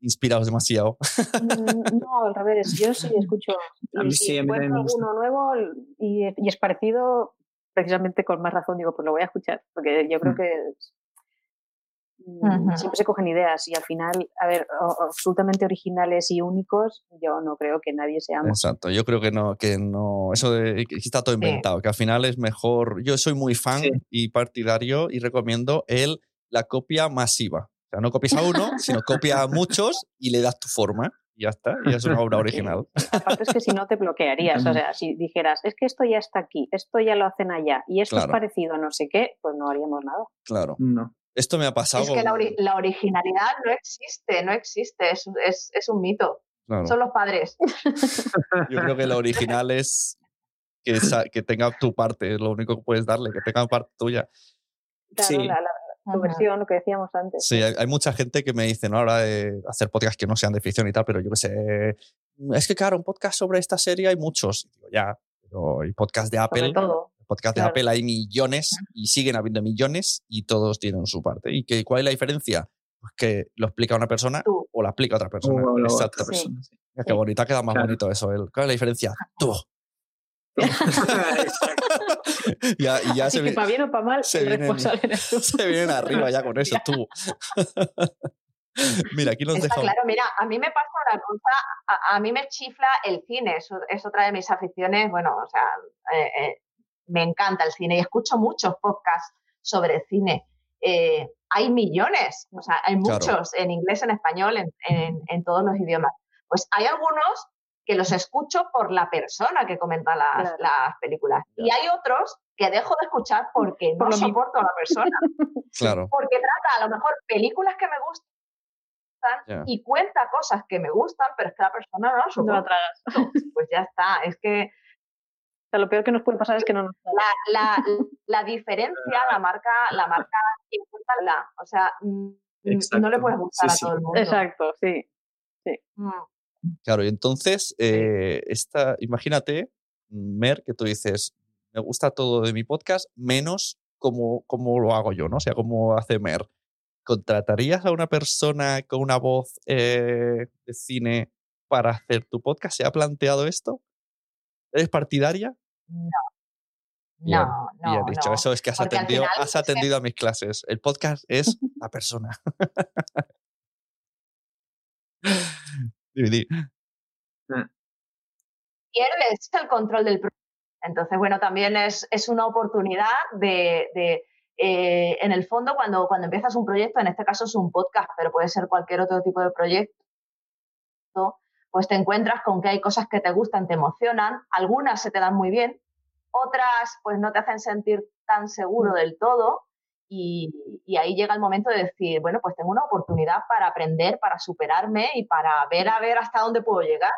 inspiraros demasiado? Mm, no, al revés, yo sí escucho. a mí sí, a mí alguno nuevo y, y, es parecido, precisamente con más razón digo, pues lo voy a escuchar, porque yo creo mm. que Siempre se cogen ideas y al final, a ver, absolutamente originales y únicos, yo no creo que nadie seamos. Exacto, yo creo que no, que no, eso de que está todo inventado, que al final es mejor. Yo soy muy fan y partidario y recomiendo el la copia masiva. O sea, no copias a uno, sino copia a muchos y le das tu forma. Y ya está, y es una obra original. Aparte es que si no te bloquearías, o sea, si dijeras, es que esto ya está aquí, esto ya lo hacen allá, y esto es parecido a no sé qué, pues no haríamos nada. Claro. No. Esto me ha pasado. Es que la, originalidad no existe, no existe, es, es, es un mito. Son los padres. Yo creo que lo original es que, que tenga tu parte, es lo único que puedes darle, que tenga parte tuya. Claro, sí. la, la, versión, lo que decíamos antes. Sí, hay, mucha gente que me dice, ¿no? Ahora de hacer podcasts que no sean de ficción y tal, pero yo qué sé. Es que, claro, un podcast sobre esta serie hay muchos. Digo, ya, pero hay podcast de Apple. todo podcast de Apple hay millones y siguen habiendo millones y todos tienen su parte. ¿Y que, cuál es la diferencia? Pues que lo explica una persona o la explica otra persona. Exacto. Qué bonita, queda más bonito eso. ¿Cuál es la diferencia? Tú. ya, y ya Así se, que vi- para bien o para mal, se vienen- se vienen arriba ya con eso, tú. Mira, aquí nos Está deja. un- claro, mira, a mí me pasa una cosa, a, a mí me chifla el cine, es, es otra de mis aficiones, bueno, o sea, eh, eh, me encanta el cine y escucho muchos podcasts sobre cine. Eh, hay millones, o sea, hay Claro. muchos en inglés, en español, en, en- en todos los idiomas. Pues hay algunos que los escucho por la persona que comenta las, Claro. las películas. Y hay otros que dejo de escuchar porque Por no mismo. soporto a la persona Claro, porque trata a lo mejor películas que me gustan y cuenta cosas que me gustan, pero es que la persona no la No la soporta. tragas. Pues ya está, es que O sea, lo peor que nos puede pasar es que no nos la, la, la diferencia la marca, la marca quien cuenta la, o sea, mm, no Exacto. le puedes gustar Sí, a sí. todo el mundo. Exacto, sí. Mm, claro. Y entonces, eh, esta, imagínate, Mer, que tú dices, me gusta todo de mi podcast, menos cómo, cómo lo hago yo, ¿no? O sea, cómo hace Mer. ¿Contratarías a una persona con una voz eh, de cine para hacer tu podcast? ¿Se ha planteado esto? ¿Eres partidaria? No, Bien, no, no. Bien dicho, no. eso es que has Porque atendido, final has atendido a mis clases. El podcast es la persona. Di, di. pierdes el control del proyecto. Entonces, bueno, también es, es una oportunidad de, de, eh, en el fondo, cuando, cuando empiezas un proyecto, en este caso es un podcast, pero puede ser cualquier otro tipo de proyecto, pues te encuentras con que hay cosas que te gustan, te emocionan, algunas se te dan muy bien, otras pues no te hacen sentir tan seguro del todo y, y ahí llega el momento de decir, bueno, pues tengo una oportunidad para aprender, para superarme y para ver a ver hasta dónde puedo llegar.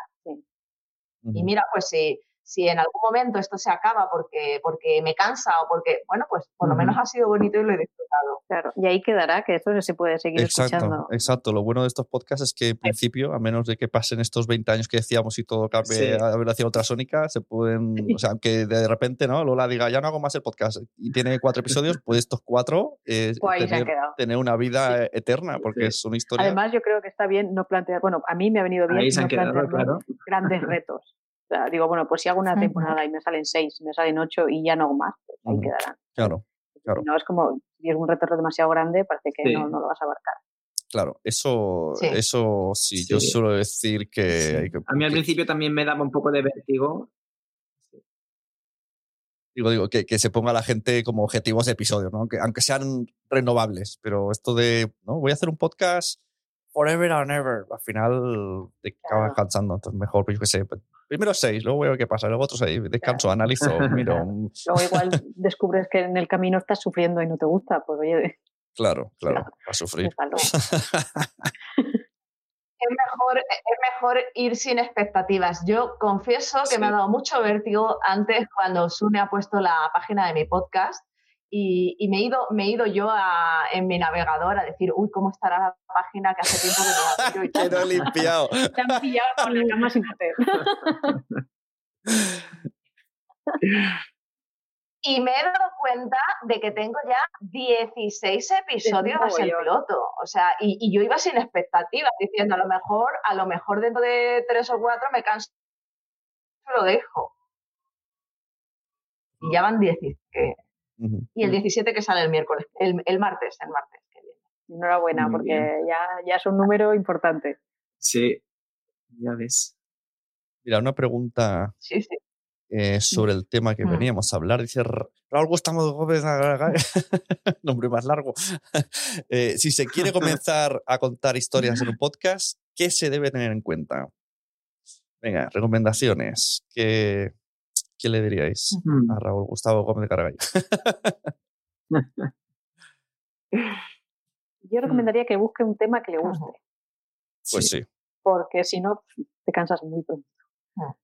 Y mira, pues si, si en algún momento esto se acaba porque, porque me cansa o porque, bueno, pues por lo menos ha sido bonito y lo he disfrutado. Claro. Y ahí quedará, que esto se puede seguir Exacto, escuchando. exacto. Lo bueno de estos podcasts es que en principio, a menos de que pasen estos 20 años que decíamos y todo cambie Sí. a velocidad ultrasónica, se pueden, o sea, aunque de repente, ¿no? Lola diga, ya no hago más el podcast y tiene cuatro episodios, pues estos cuatro eh, Pues tener, una vida eterna, porque Sí. es una historia. Además, yo creo que está bien no plantear, bueno, a mí me ha venido bien Ahí se no quedado, claro. grandes retos. Sea, digo, bueno, pues si hago una temporada y me salen seis, me salen ocho y ya no hago más, pues ahí quedarán. Claro, claro. No es como, si es un reto demasiado grande, parece que Sí. no, no lo vas a abarcar. claro. Eso Sí. eso sí, yo suelo decir que, Sí. hay que- A mí al principio también me daba un poco de vértigo. digo, digo, que, que se ponga la gente como objetivos de episodio, ¿no? Que, aunque sean renovables, pero esto de, ¿no? Voy a hacer un podcast forever and ever, al final te acabas Claro. cansando, entonces mejor, pues, yo qué sé, pues, primero seis, luego veo qué pasa, luego otros seis, descanso, analizo, miro, Luego igual descubres que en el camino estás sufriendo y no te gusta, pues oye, claro, claro, a sufrir. Es mejor, es mejor ir sin expectativas. Yo confieso que Sí. me ha dado mucho vértigo antes cuando Sune ha puesto la página de mi podcast y, y me, he ido, me he ido yo a- en mi navegador a decir, uy, ¿cómo estará la página que hace tiempo que no la que no he limpiado. Te han pillado con la cama sin papel. Y me he dado cuenta de que tengo ya 16 episodios en piloto. O sea, y, y yo iba sin expectativas, diciendo a lo mejor, a lo mejor dentro de tres o cuatro me canso y lo dejo. Y ya van 16. Y el 17 que sale el miércoles, el, el martes, el martes que viene. Enhorabuena, Muy porque bien. ya, ya es un número importante. Sí, ya ves. Mira, una pregunta Sí, sí. eh, sobre el tema que Mm. veníamos a hablar. Dice Ra- Raúl Gustavo Gómez, nombre más largo. Eh, si se quiere comenzar a contar historias en un podcast, ¿qué se debe tener en cuenta? Venga, recomendaciones. ¿Qué, qué le diríais Mm. a Raúl Gustavo Gómez de Cargallo? Yo recomendaría que busque un tema que le guste, Pues sí. porque si no, te cansas muy pronto. Ah.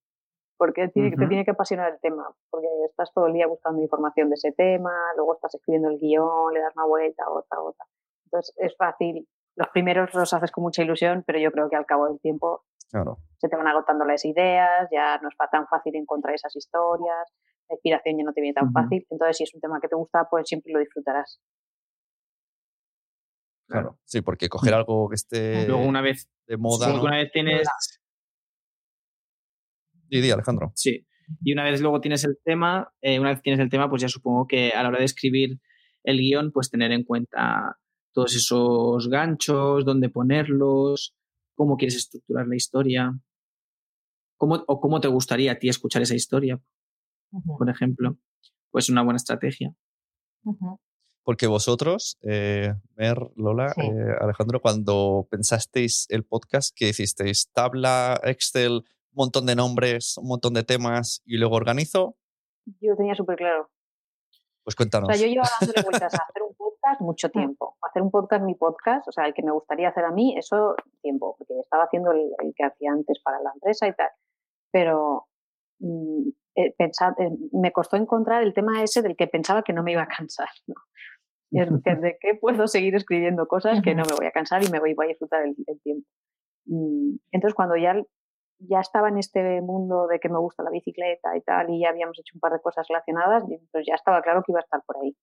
Porque te Ujú. tiene que apasionar el tema, porque estás todo el día buscando información de ese tema, luego estás escribiendo el guion, le das una vuelta, otra, otra. Entonces es fácil. Los primeros los haces con mucha ilusión, pero yo creo que al cabo del tiempo Claro. se te van agotando las ideas, ya no es tan fácil encontrar esas historias, la inspiración ya no te viene tan fácil. Entonces, si es un tema que te gusta, pues siempre lo disfrutarás. Claro. Sí, porque coger algo que esté Luego una vez, de moda. ¿no? una vez tienes, Di, di, Alejandro. sí, Y una vez luego tienes el tema, eh, una vez tienes el tema, pues ya supongo que a la hora de escribir el guion, pues tener en cuenta todos esos ganchos, dónde ponerlos, cómo quieres estructurar la historia, cómo, o cómo te gustaría a ti escuchar esa historia, por ejemplo. Pues una buena estrategia. Porque vosotros, eh, Mer, Lola, eh, Alejandro, cuando pensasteis el podcast, ¿qué hicisteis? ¿Tabla, Excel, un montón de nombres, un montón de temas y luego organizo? Yo tenía súper claro. Pues cuéntanos. O sea, yo llevaba dándole vueltas a hacer un podcast mucho tiempo. Hacer un podcast, mi podcast, o sea, el que me gustaría hacer a mí, eso tiempo, porque estaba haciendo el, que hacía antes para la empresa y tal. Pero mm, eh, me costó encontrar el tema ese del que pensaba que no me iba a cansar. ¿no? ¿De qué puedo seguir escribiendo cosas que no me voy a cansar y me voy, a disfrutar el, tiempo? Mm, entonces, cuando ya, ya estaba en este mundo de que me gusta la bicicleta y tal, y ya habíamos hecho un par de cosas relacionadas, pues ya estaba claro que iba a estar por ahí.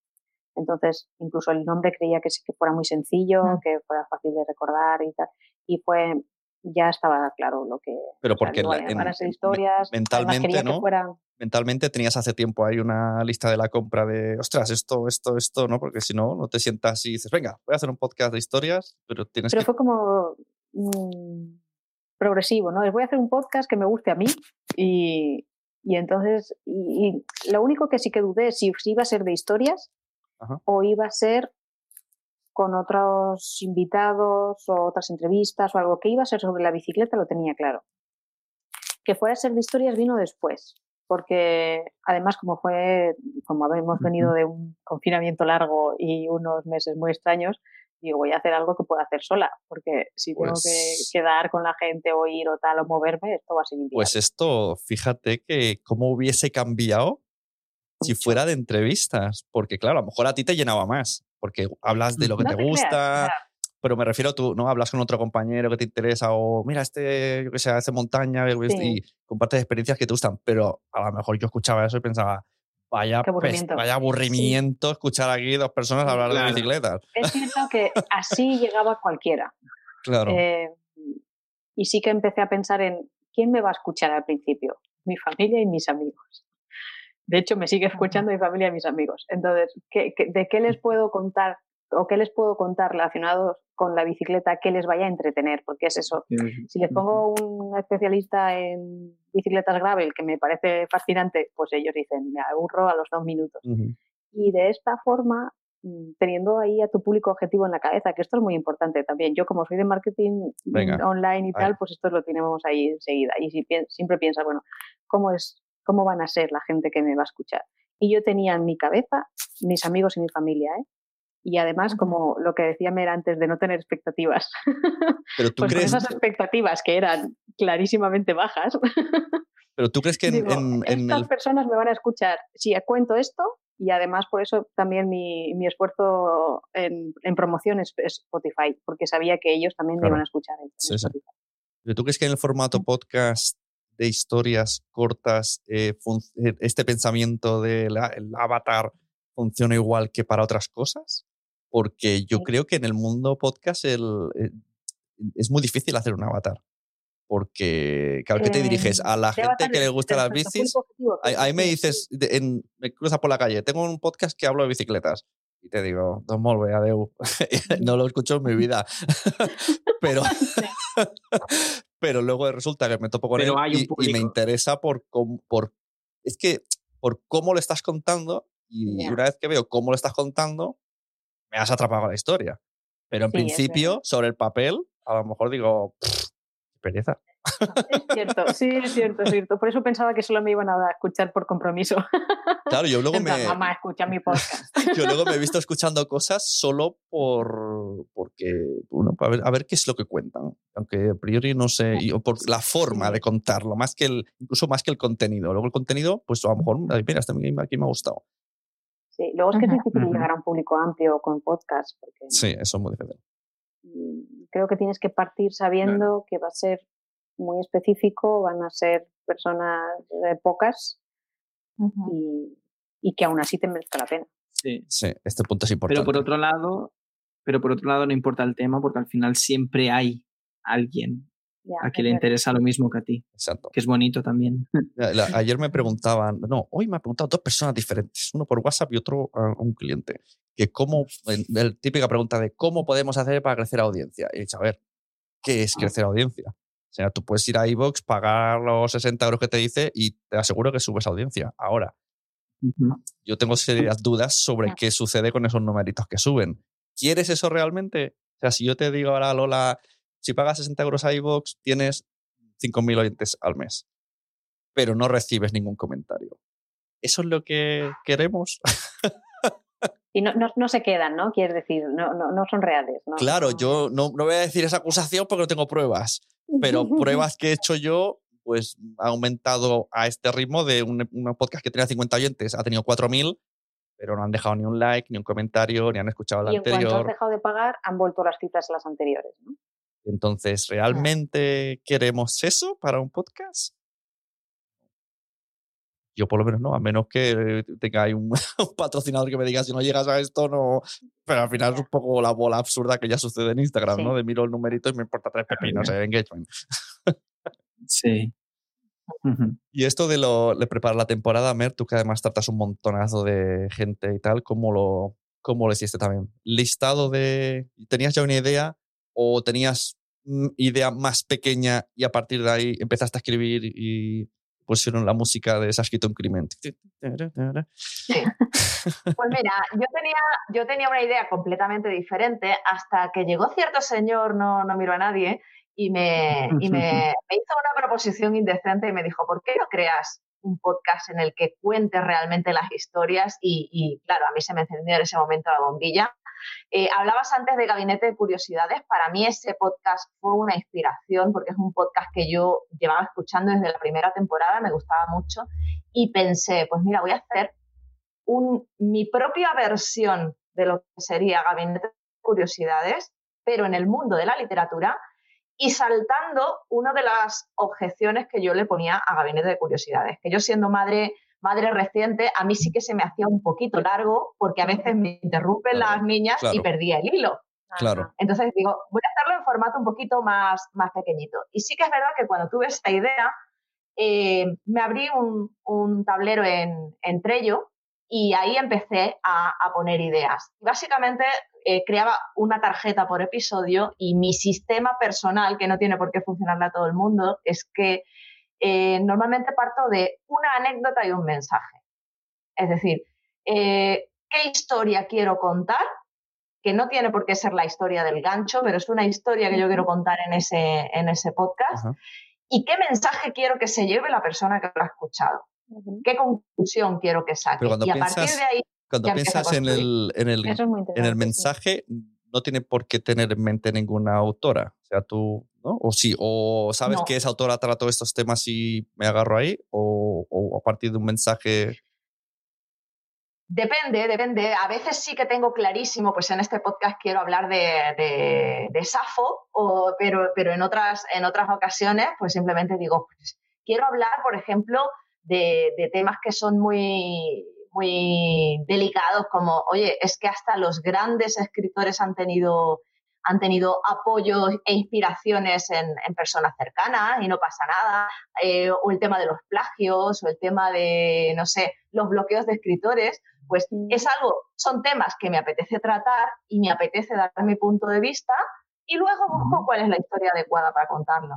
Entonces, incluso el nombre creía que, que fuera muy sencillo, que fuera fácil de recordar y tal. Y fue, ya estaba claro lo que... Pero porque historias, mentalmente, ¿no? Mentalmente tenías hace tiempo ahí una lista de la compra de, ostras, esto, esto, esto, ¿no? Porque si no, no te sientas y dices, venga, voy a hacer un podcast de historias, pero tienes pero fue como mm, progresivo, ¿no? Voy a hacer un podcast que me guste a mí y, y entonces, y, lo único que sí que dudé es si iba a ser de historias o iba a ser con otros invitados o otras entrevistas o algo que iba a ser sobre la bicicleta lo tenía claro. Que fuera a ser de historias vino después, porque además como fue, como hemos venido de un confinamiento largo y unos meses muy extraños, digo, voy a hacer algo que pueda hacer sola, porque si tengo que pues quedar con la gente o ir o tal o moverme, esto va a ser inviable. Pues esto, fíjate que cómo hubiese cambiado si fuera de entrevistas, porque claro, a lo mejor a ti te llenaba más, porque hablas de lo que te, gusta, pero me refiero tú, ¿no? Hablas con otro compañero que te interesa o mira, este, yo que sé, hace montaña y compartes experiencias que te gustan, pero a lo mejor yo escuchaba eso y pensaba, vaya, aburrimiento. vaya aburrimiento escuchar aquí dos personas hablar de bicicletas. Es cierto que así llegaba cualquiera. Claro. Eh, y sí que empecé a pensar en quién me va a escuchar al principio, mi familia y mis amigos. De hecho, me sigue escuchando mi familia y mis amigos. Entonces, de qué les puedo contar o qué les puedo contar relacionados con la bicicleta que les vaya a entretener? Porque es eso. Si les pongo un especialista en bicicletas gravel que me parece fascinante, pues ellos dicen, me aburro a los dos minutos. Y de esta forma, mm, teniendo ahí a tu público objetivo en la cabeza, que esto es muy importante también. Yo como soy de marketing online y tal, pues esto lo tenemos ahí enseguida. Y si siempre piensas, bueno, ¿cómo es cómo van a ser la gente que me va a escuchar. Y yo tenía en mi cabeza mis amigos y mi familia, ¿eh? Y además, como lo que decía Mer antes de no tener expectativas, Pero tú pues crees... esas expectativas que eran clarísimamente bajas. Pero tú crees que en, estas personas me van a escuchar si cuento esto y además por eso también mi, mi esfuerzo en, en, promoción es, Spotify, porque sabía que ellos también me iban a escuchar en, Spotify. ¿Tú crees que en el formato podcast de historias cortas, eh, eh, este pensamiento del avatar funciona igual que para otras cosas? Porque yo creo que en el mundo podcast el, eh, es muy difícil hacer un avatar. Porque, claro, que te diriges? A la gente que le gusta las bicis. Ahí, me dices, en, me cruzas por la calle, tengo un podcast que hablo de bicicletas. Y te digo, Don Molve, adeu. no lo escucho en mi vida. pero, pero luego resulta que me topo con él y, me interesa por, por, es que por cómo lo estás contando y una vez que veo cómo lo estás contando, me has atrapado la historia. Pero en principio, sobre el papel, a lo mejor digo, pereza. Es cierto, sí, es cierto, es cierto. Por eso pensaba que solo me iban a escuchar por compromiso. Claro, yo luego me. Mamá, escucha mi podcast. Yo luego me he visto escuchando cosas solo por. porque. Bueno, a ver, a ver qué es lo que cuentan. Aunque a priori no sé. o por la forma de contarlo, más que el. incluso más que el contenido. Luego el contenido, pues a lo mejor, mira, este aquí me ha gustado. Sí, luego es que es difícil llegar a un público amplio con podcast. Porque... Sí, eso es muy difícil. Mm, creo que tienes que partir sabiendo que va a ser muy específico, van a ser personas pocas y, que aún así te merezca la pena. Sí. sí, este punto es importante. Pero por otro lado, pero por otro lado no importa el tema porque al final siempre hay alguien a quien le interesa lo mismo que a ti. Exacto. Que es bonito también. ayer me preguntaban, no, hoy me han preguntado dos personas diferentes, uno por WhatsApp y otro a un cliente, que cómo, la típica pregunta de cómo podemos hacer para crecer audiencia. Y he dicho, a ver, ¿qué es crecer audiencia? O sea, tú puedes ir a iVoox, pagar los 60 euros que te dice y te aseguro que subes audiencia. Ahora, yo tengo serias dudas sobre qué sucede con esos numeritos que suben. ¿Quieres eso realmente? O sea, si yo te digo ahora, Lola, si pagas 60 euros a iVoox, tienes 5.000 oyentes al mes, pero no recibes ningún comentario. ¿Eso es lo que queremos? y no, no, se quedan, ¿no? Quieres decir, no, no, son reales. Claro, yo no, no voy a decir esa acusación porque no tengo pruebas, pero pruebas que he hecho yo pues ha aumentado a este ritmo de un, podcast que tenía 50 oyentes, ha tenido 4.000, pero no han dejado ni un like, ni un comentario, ni han escuchado la anterior. Y en cuanto han dejado de pagar, han vuelto las citas a las anteriores, ¿no? Entonces, ¿realmente queremos eso para un podcast? Yo por lo menos no, a menos que tenga un, patrocinador que me diga si no llegas a esto, no. Pero al final es un poco la bola absurda que ya sucede en Instagram, ¿no? De miro el numerito y me importa tres pepinos de engagement. Sí. Y esto de, lo, de preparar la temporada, Mer, tú que además tratas un montonazo de gente y tal, ¿cómo lo, cómo lo hiciste también? ¿Listado de... ¿Tenías ya una idea o tenías idea más pequeña y a partir de ahí empezaste a escribir y pusieron la música de Se ha escrito un crimen? Sí. Pues mira, yo tenía, yo tenía una idea completamente diferente hasta que llegó cierto señor, no, no miro a nadie, y me, y me, hizo una proposición indecente y me dijo, ¿por qué no creas un podcast en el que cuentes realmente las historias? Y, claro, a mí se me encendió en ese momento la bombilla. Eh, hablabas antes de Gabinete de Curiosidades. Para mí ese podcast fue una inspiración porque es un podcast que yo llevaba escuchando desde la primera temporada, me gustaba mucho y pensé, pues mira, voy a hacer mi propia versión de lo que sería Gabinete de Curiosidades, pero en el mundo de la literatura y saltando una de las objeciones que yo le ponía a Gabinete de Curiosidades, que yo siendo madre, madre reciente, a mí sí que se me hacía un poquito largo porque a veces me interrumpen las niñas y perdía el hilo. Claro. Entonces digo, voy a hacerlo en formato un poquito más, más pequeñito. Y sí que es verdad que cuando tuve esta idea, eh, me abrí un, un tablero en, en, Trello y ahí empecé a, a poner ideas. Básicamente eh, creaba una tarjeta por episodio y mi sistema personal, que no tiene por qué funcionarle a todo el mundo, es que eh, normalmente parto de una anécdota y un mensaje. Es decir, eh, ¿qué historia quiero contar? Que no tiene por qué ser la historia del gancho, pero es una historia que yo quiero contar en ese, en ese podcast. ¿Y qué mensaje quiero que se lleve la persona que lo ha escuchado? ¿Qué conclusión quiero que saque? y a partir de ahí cuando piensas en el, en el, en el mensaje, no tiene por qué tener en mente ninguna autora. O sea, tú, ¿no? O sí, o sabes que esa autora trató estos temas y me agarro ahí, o, o a partir de un mensaje. Depende, depende. A veces sí que tengo clarísimo, pues en este podcast quiero hablar de, de, Safo, o, pero, pero en, otras, en otras ocasiones, pues simplemente digo, pues, quiero hablar, por ejemplo, de, de temas que son muy muy delicados como, oye, es que hasta los grandes escritores han tenido, han tenido apoyos e inspiraciones en, personas cercanas y no pasa nada, eh, o el tema de los plagios, o el tema de, no sé, los bloqueos de escritores, pues es algo, son temas que me apetece tratar y me apetece dar mi punto de vista y luego busco cuál es la historia adecuada para contarlo.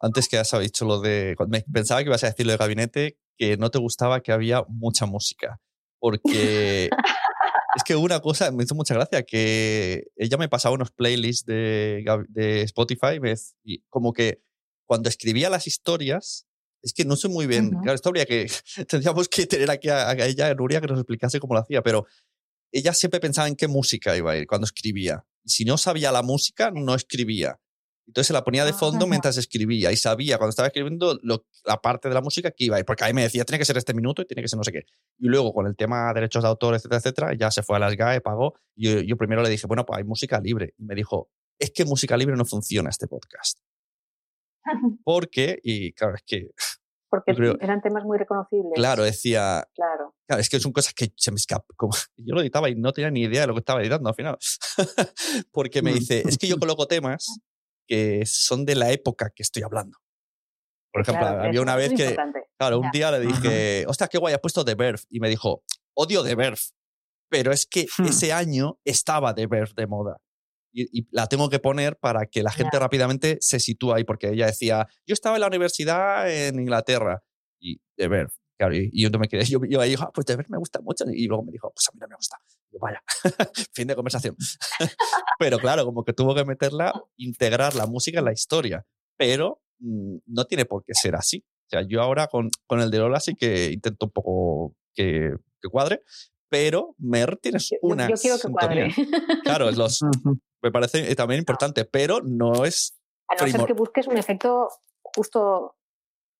Antes que has dicho lo de. Pensaba que ibas a decir lo de gabinete, que no te gustaba que había mucha música. Porque es que una cosa me hizo mucha gracia, que ella me pasaba unos playlists de, de Spotify y como que cuando escribía las historias, es que no sé muy bien, claro, esto habría que, tendríamos que tener aquí a, ella, a Nuria, que nos explicase cómo lo hacía, pero ella siempre pensaba en qué música iba a ir cuando escribía. Y si no sabía la música, no escribía. Entonces se la ponía de fondo mientras escribía y sabía cuando estaba escribiendo la parte de la música que iba a ir, porque ahí me decía, tiene que ser este minuto y tiene que ser no sé qué. Y luego con el tema de derechos de autor, etcétera, etcétera, ya se fue a las GAE, pagó. Y yo, primero le dije, bueno, pues hay música libre. Y me dijo, es que música libre no funciona este podcast. Porque, y claro, es que... Porque eran temas muy reconocibles. Claro, decía. Claro. Claro, es que son cosas que se me escapan. Yo lo editaba y no tenía ni idea de lo que estaba editando al final. Porque me mm. dice, es que yo coloco temas que son de la época que estoy hablando. Por ejemplo, había una vez que, claro, un día le dije, hostia, qué guay, has puesto The Verve. Y me dijo, odio The Verve. Pero es que hmm. ese año estaba The Verve de moda. Y, la tengo que poner para que la gente rápidamente se sitúe ahí, porque ella decía, yo estaba en la universidad en Inglaterra y The Verve. Claro, y, yo me quedé, yo, yo ahí dijo, ah, pues The Verve me gusta mucho. Y luego me dijo, pues a mí no me gusta. Vaya, fin de conversación. Pero claro, como que tuvo que meterla, integrar la música en la historia. Pero Mm, no tiene por qué ser así. O sea, yo ahora con, con el de Lola sí que intento un poco que, que cuadre, pero Mer tienes una. Yo, quiero que cuadre. Claro, los, me parece también importante, pero no es. A no ser que busques un efecto justo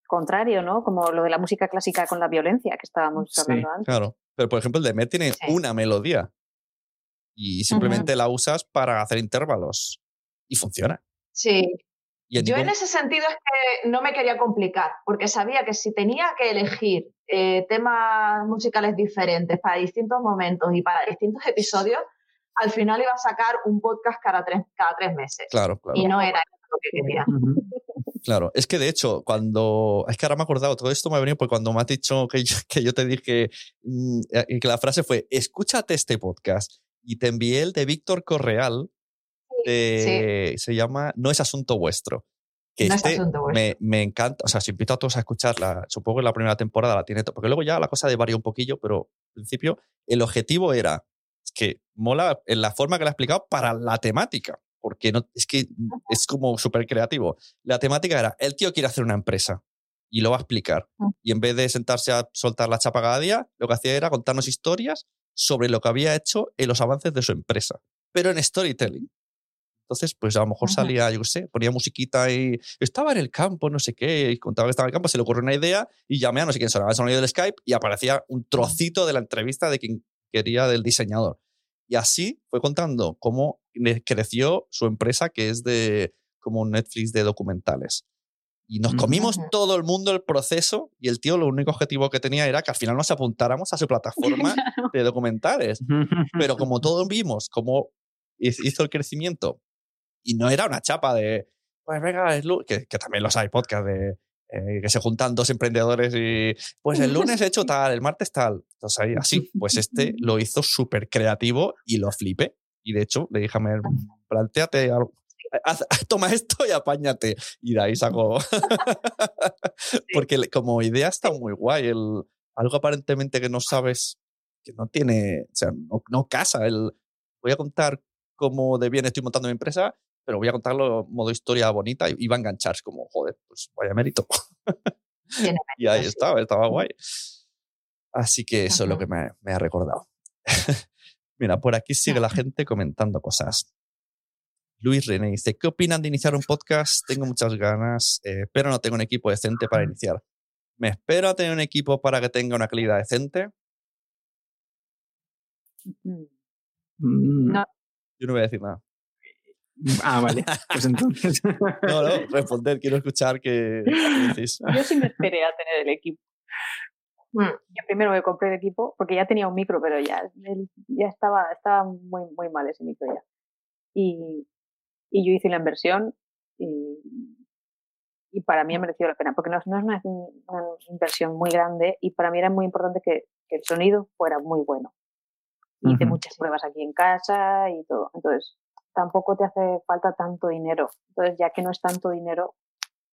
contrario, ¿no? Como lo de la música clásica con la violencia que estábamos hablando antes. Claro, pero por ejemplo el de Mer tiene una melodía y simplemente la usas para hacer intervalos y funciona. Sí, yo en ese sentido es que no me quería complicar, porque sabía que si tenía que elegir eh, temas musicales diferentes para distintos momentos y para distintos episodios, al final iba a sacar un podcast cada tres, cada tres meses. Claro, claro. Y no era lo que quería. Claro, es que de hecho, cuando. Es que ahora me he acordado, todo esto me ha venido porque cuando me has dicho que yo, que yo te dije mm, eh, que la frase fue: escúchate este podcast. Y te envié el de Víctor Correal, se llama No es asunto vuestro. Que este Me, me, encanta, o sea, si invito a todos a escucharla, supongo que la primera temporada la tiene, porque luego ya la cosa de varía un poquillo, pero al principio el objetivo era que mola en la forma que la he explicado para la temática, porque no, es que es como súper creativo. La temática era, el tío quiere hacer una empresa y lo va a explicar. Mm. Y en vez de sentarse a soltar la chapa cada día, lo que hacía era contarnos historias sobre lo que había hecho en los avances de su empresa, pero en storytelling. Entonces, pues a lo mejor salía, yo qué sé, ponía musiquita y estaba en el campo, no sé qué, y contaba que estaba en el campo, se le ocurrió una idea y llamé a no sé quién sonaba el sonido del Skype y aparecía un trocito de la entrevista de quien quería del diseñador. Y así fue contando cómo creció su empresa, que es de como un Netflix de documentales. Y nos comimos todo el mundo el proceso y el tío lo único objetivo que tenía era que al final nos apuntáramos a su plataforma de documentales. Pero como todos vimos cómo hizo el crecimiento y no era una chapa de, pues venga, es que, que, también los hay podcast de eh, que se juntan dos emprendedores y, pues el lunes he hecho tal, el martes tal. Entonces ahí así, pues este lo hizo súper creativo y lo flipé. Y de hecho le dije a Mer, planteate algo. toma esto y apáñate. Y de ahí saco. Porque como idea está muy guay. El, algo aparentemente que no sabes, que no tiene, o sea, no, no casa. El, voy a contar cómo de bien estoy montando mi empresa pero voy a contarlo modo historia bonita y va a enganchar. como, joder, pues vaya mérito. y ahí estaba, estaba guay. Así que eso es lo que me, ha recordado. Mira, por aquí sigue la gente comentando cosas. Luis René dice, ¿qué opinan de iniciar un podcast? Tengo muchas ganas, eh, pero no tengo un equipo decente para iniciar. ¿Me espero a tener un equipo para que tenga una calidad decente? Mm. No. Yo no voy a decir nada. Ah, vale. Pues entonces. no, no, responder, quiero escuchar qué, dices. Yo sí me esperé a tener el equipo. Mm. Yo primero me compré el equipo porque ya tenía un micro, pero ya, ya estaba, estaba muy, muy mal ese micro ya. Y, y yo hice la inversión y, y para mí ha merecido la pena, porque no, no es una, una, inversión muy grande y para mí era muy importante que, que el sonido fuera muy bueno. Hice muchas pruebas aquí en casa y todo. Entonces, tampoco te hace falta tanto dinero. Entonces, ya que no es tanto dinero,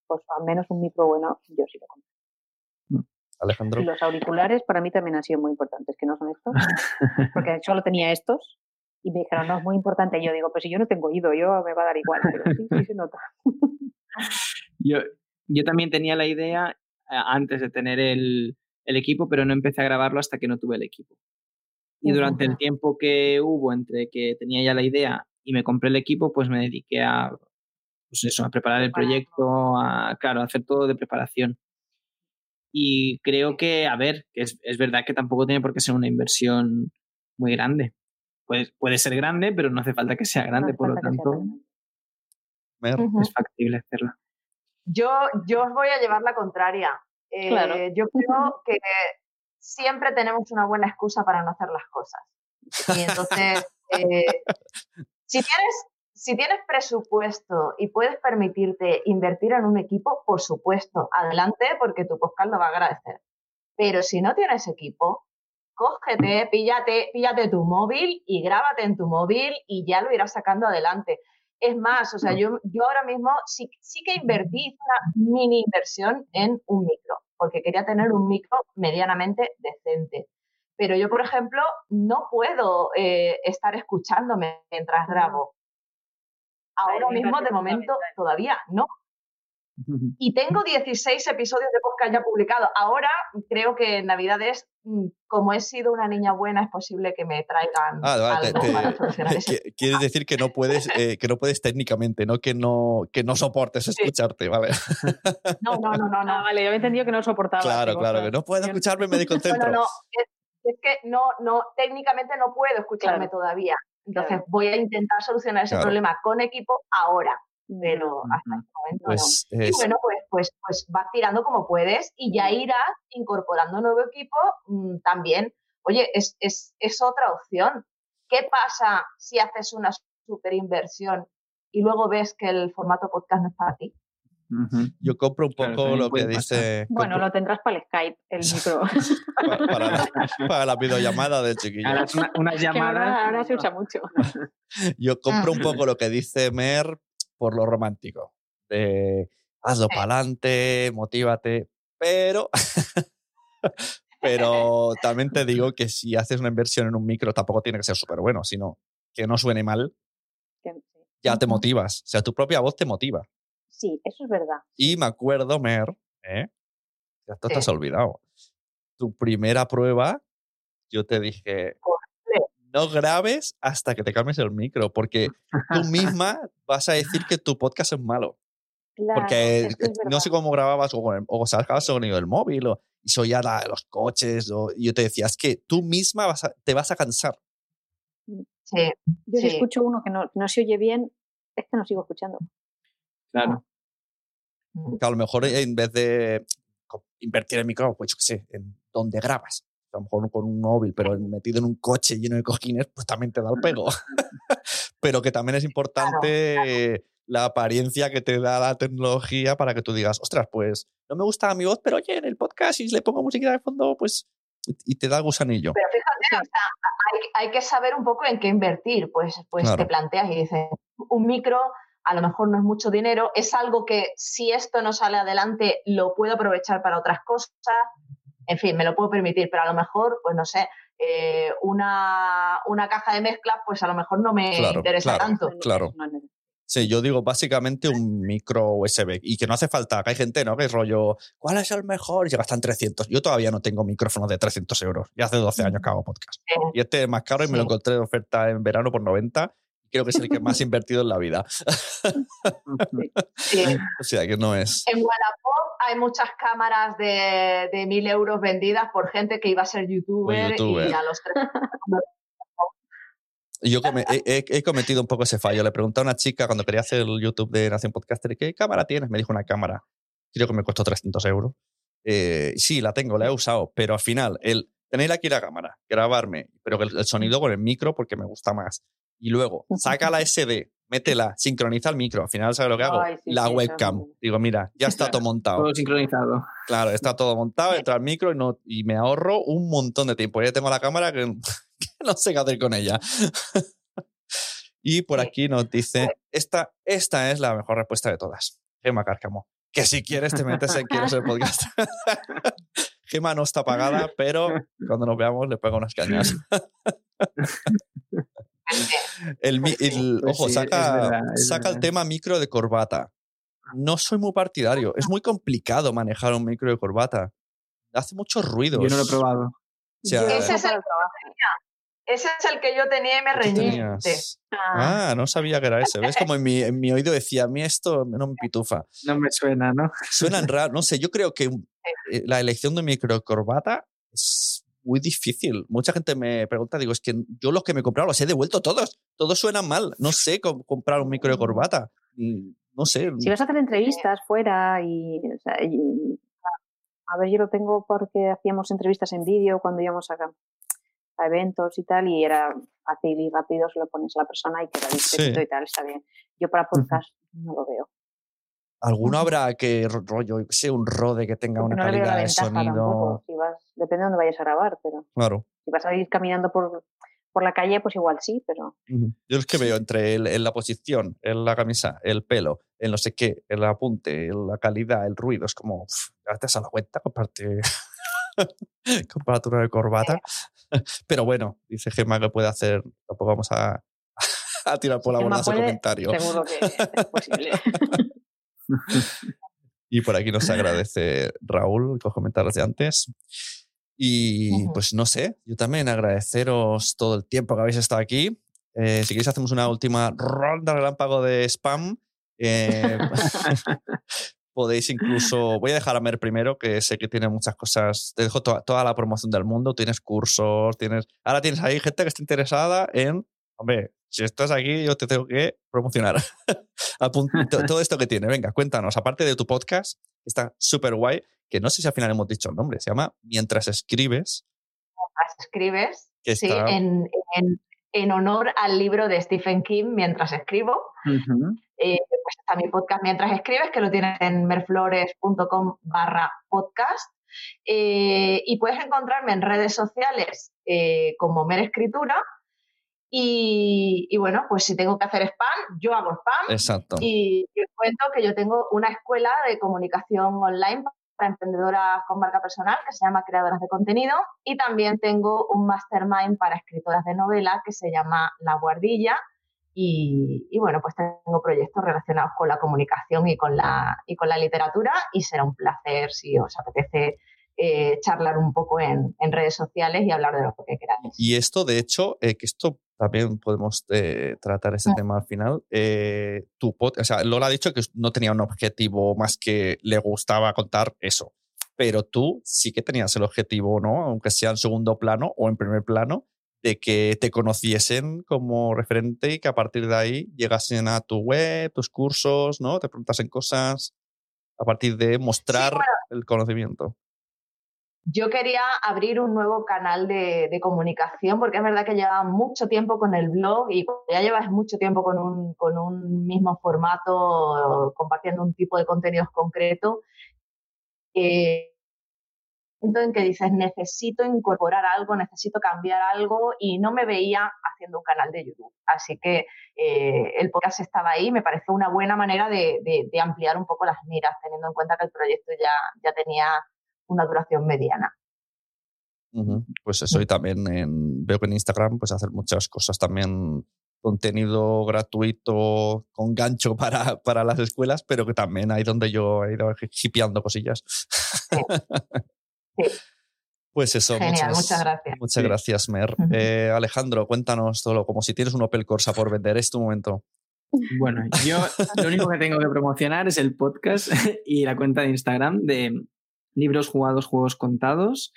pues al menos un micro bueno, yo sí lo compro. Mm. Alejandro. Y los auriculares para mí también han sido muy importantes, que no son estos, porque solo tenía estos y me dijeron, no, es muy importante. Y yo digo, pues si yo no tengo oído, yo me va a dar igual, pero sí, sí se nota. yo, yo también tenía la idea eh, antes de tener el, el equipo, pero no empecé a grabarlo hasta que no tuve el equipo. Y durante el tiempo que hubo entre que tenía ya la idea y me compré el equipo, pues me dediqué a, pues eso, a preparar el proyecto, a, claro, a hacer todo de preparación. Y creo que, a ver, que es, es verdad que tampoco tiene por qué ser una inversión muy grande. Puede, puede ser grande, pero no hace falta que sea grande, por lo tanto, es factible hacerla. Yo, yo os voy a llevar la contraria. Eh, yo creo que siempre tenemos una buena excusa para no hacer las cosas. Y entonces, eh, si tienes si tienes presupuesto y puedes permitirte invertir en un equipo, por supuesto, adelante porque tu podcast lo va a agradecer. Pero si no tienes equipo, cógete, píllate, píllate tu móvil y grábate en tu móvil y ya lo irás sacando adelante. Es más, o sea, yo, yo ahora mismo sí, sí que invertí una mini inversión en un micro, porque quería tener un micro medianamente decente. Pero yo, por ejemplo, no puedo eh, estar escuchándome mientras grabo. Ahora mismo, de momento, todavía no. Y tengo 16 episodios de podcast ya publicados. Ahora creo que en Navidades, mm, como he sido una niña buena, es posible que me traigan ah, algo para solucionar eso. Quieres decir que no puedes, eh, que no puedes técnicamente, ¿no? Que no, que no soportes escucharte, ¿vale? No, no, no, no, no. Ah, vale, yo había entendido que no soportaba. Claro, claro, que no puedo escucharme, me desconcentro. No, no, es, es, que no, no, técnicamente no puedo escucharme Claro. todavía. Entonces Claro. voy a intentar solucionar ese Claro. problema con equipo ahora, pero hasta este momento no. Pues Y bueno, pues, pues, pues vas tirando como puedes y ya irás incorporando nuevo equipo mm, también. Oye, es, es, es otra opción. ¿Qué pasa si haces una super inversión y luego ves que el formato podcast no es para ti? Yo compro un poco lo que dice. Bueno, compro lo tendrás para el Skype, el micro. pa- para, la, para la videollamada del chiquillo. Ahora una- unas que ahora, llamadas. ahora se usa mucho. Yo compro un poco lo que dice Mer por lo romántico. De hazlo para adelante, motívate. Pero, pero también te digo que si haces una inversión en un micro, tampoco tiene que ser súper bueno, sino que no suene mal, ya te motivas. O sea, tu propia voz te motiva. Sí, eso es verdad. Y me acuerdo, Mer, ¿eh? Ya esto te has Sí. olvidado. Tu primera prueba, yo te dije, no grabes hasta que te calmes el micro, porque tú misma vas a decir que tu podcast es malo. Claro, Porque es no sé cómo grababas o, con el- o sacabas sonido del móvil o, y se oía los coches. o- y yo te decía, es que tú misma vas a- te vas a cansar. Sí, Yo si sí. escucho uno que no, no se oye bien, es que no sigo escuchando. Claro. Que a lo mejor en vez de invertir en micro, pues yo qué sé, en donde grabas. A lo mejor con un móvil, pero metido en un coche lleno de cojines, pues también te da el pego. pero que también es importante la apariencia que te da la tecnología para que tú digas, ostras, pues no me gusta mi voz, pero oye, en el podcast, si le pongo música de fondo, pues. Y te da gusanillo. Pero fíjate, o sea, hay, hay que saber un poco en qué invertir. Pues, pues Claro. te planteas y dices, un micro a lo mejor no es mucho dinero, es algo que si esto no sale adelante lo puedo aprovechar para otras cosas, en fin, me lo puedo permitir, pero a lo mejor, pues no sé, eh, una, una caja de mezclas, pues a lo mejor no me Claro, interesa claro. tanto. Claro. Sí, yo digo básicamente un micro USB y que no hace falta, que hay gente, ¿no? Que es rollo, ¿cuál es el mejor? Y se gastan 300. Yo todavía no tengo micrófono de 300 euros. Ya hace 12 años que hago podcast. Sí. Y este es más caro y me lo encontré de oferta en verano por 90. Creo que es el que más he invertido en la vida. Sí. O sea, que no es. En Wallapop hay muchas cámaras de, de mil euros vendidas por gente que iba a ser youtuber, youtuber. y a los tres Yo come- he, he- cometido un poco ese fallo. Le pregunté a una chica cuando quería hacer el YouTube de Nación Podcaster, ¿qué cámara tienes? Me dijo una cámara. Creo que me costó 300 euros. Eh, sí, la tengo, la he usado, pero al final, el tener aquí la cámara, grabarme, pero el sonido con el micro porque me gusta más. Y luego, saca la SD, métela, sincroniza el micro. Al final, ¿sabes lo que hago? Ay, sí, la sí, webcam. Digo, mira, ya está todo montado. Todo sincronizado. Claro, está todo montado, entra el micro y, no, y me ahorro un montón de tiempo. Ya tengo la cámara que, que no sé qué hacer con ella. y por aquí nos dice, esta, esta es la mejor respuesta de todas. Gema Cárcamo. Que si quieres te metes en Quiero ser podcast. Gema no está pagada, pero cuando nos veamos le pego unas cañas. El, mi- el- Pues ojo, saca, el tema micro de corbata. No soy muy partidario. Es muy complicado manejar un micro de corbata. Hace muchos ruidos. Yo no lo he probado. O sea, Ese es el-. Ese es que yo tenía y me ¿tú reñiste. tenías? Ah, Ah, no sabía que era ese. ¿Ves? Como en mi, en mi oído decía, a mí esto no me pitufa. No me suena, ¿no? Suenan raro. No sé, yo creo que eh, la elección de micro corbata es muy difícil. Mucha gente me pregunta, digo, es que yo los que me he comprado los he devuelto todos. Todos suenan mal. No sé cómo comprar un micro de corbata. Mm, No sé. Si vas a hacer entrevistas fuera y, o sea, y- A ver, yo lo tengo porque hacíamos entrevistas en vídeo cuando íbamos a, a eventos y tal, y era fácil y rápido, se lo pones a la persona y queda discreto y tal, está bien. Yo para podcast no lo veo. ¿Alguno habrá que rollo, sea un rode que tenga una calidad de sonido? depende de dónde vayas a grabar, pero. Claro. Si vas a ir caminando por, por la calle, pues igual sí, pero. Yo es que veo entre el, en la posición, en la camisa, el pelo, en no sé qué, el apunte, la calidad, el ruido, es como, ya te has dado cuenta, comparte comparatura de corbata. Pero bueno, dice Gemma que puede hacer, tampoco vamos a, a tirar por la borda ese comentario. Seguro que es posible. y por aquí nos agradece Raúl los comentarios de antes. Y pues no sé, yo también agradeceros todo el tiempo que habéis estado aquí. Eh, si queréis hacemos una última ronda relámpago de spam. Eh, podéis incluso, voy a dejar a Mer primero, que sé que tiene muchas cosas, te dejo toda la promoción del mundo, tienes cursos, tienes, ahora tienes ahí gente que está interesada en, hombre, si estás aquí yo te tengo que promocionar todo esto que tiene. Venga, cuéntanos, aparte de tu podcast, está súper guay, que no sé si al final hemos dicho el nombre, se llama Mientras escribes. Mientras escribes, sí, en, en, honor al libro de Stephen King, Mientras escribo. Eh, pues está mi podcast Mientras escribes, que lo tienes en merflores.com barra podcast. Eh, y puedes encontrarme en redes sociales eh, como Mer Escritura. Y, y, bueno, pues si tengo que hacer spam, yo hago spam. Exacto. Y os cuento que yo tengo una escuela de comunicación online para emprendedoras con marca personal que se llama Creadoras de Contenido y también tengo un mastermind para escritoras de novela que se llama La Guardilla y, bueno, pues tengo proyectos relacionados con la comunicación y con la, y con la literatura y será un placer si os apetece eh, charlar un poco en, redes sociales y hablar de lo que queráis. Y esto, de hecho, eh, que esto también podemos eh, tratar ese tema al final. Tu o sea, Lola ha dicho que no tenía un objetivo más que le gustaba contar eso. Pero tú sí que tenías el objetivo, ¿no? Aunque sea en segundo plano o en primer plano, de que te conociesen como referente y que a partir de ahí llegasen a tu web, tus cursos, ¿no? Te preguntasen cosas a partir de mostrar el conocimiento yo quería abrir un nuevo canal de, comunicación porque es verdad que llevaba mucho tiempo con el blog y ya llevas mucho tiempo con un, mismo formato, compartiendo un tipo de contenidos concreto. Eh, en que dices, necesito incorporar algo, necesito cambiar algo y no me veía haciendo un canal de YouTube. Así que eh, el podcast estaba ahí, me pareció una buena manera de, ampliar un poco las miras, teniendo en cuenta que el proyecto ya, ya tenía una duración mediana. Pues eso, y también veo que en Instagram pues hacer muchas cosas también contenido gratuito con gancho para, para las escuelas, pero que también hay donde yo he ido hipeando cosillas. Pues eso, muchas, gracias. Muchas gracias, Mer. Eh, Alejandro, cuéntanos todo, como si tienes un Opel Corsa por vender, es tu momento. Bueno, yo lo único que tengo que promocionar es el podcast y la cuenta de Instagram de libros jugados, juegos contados,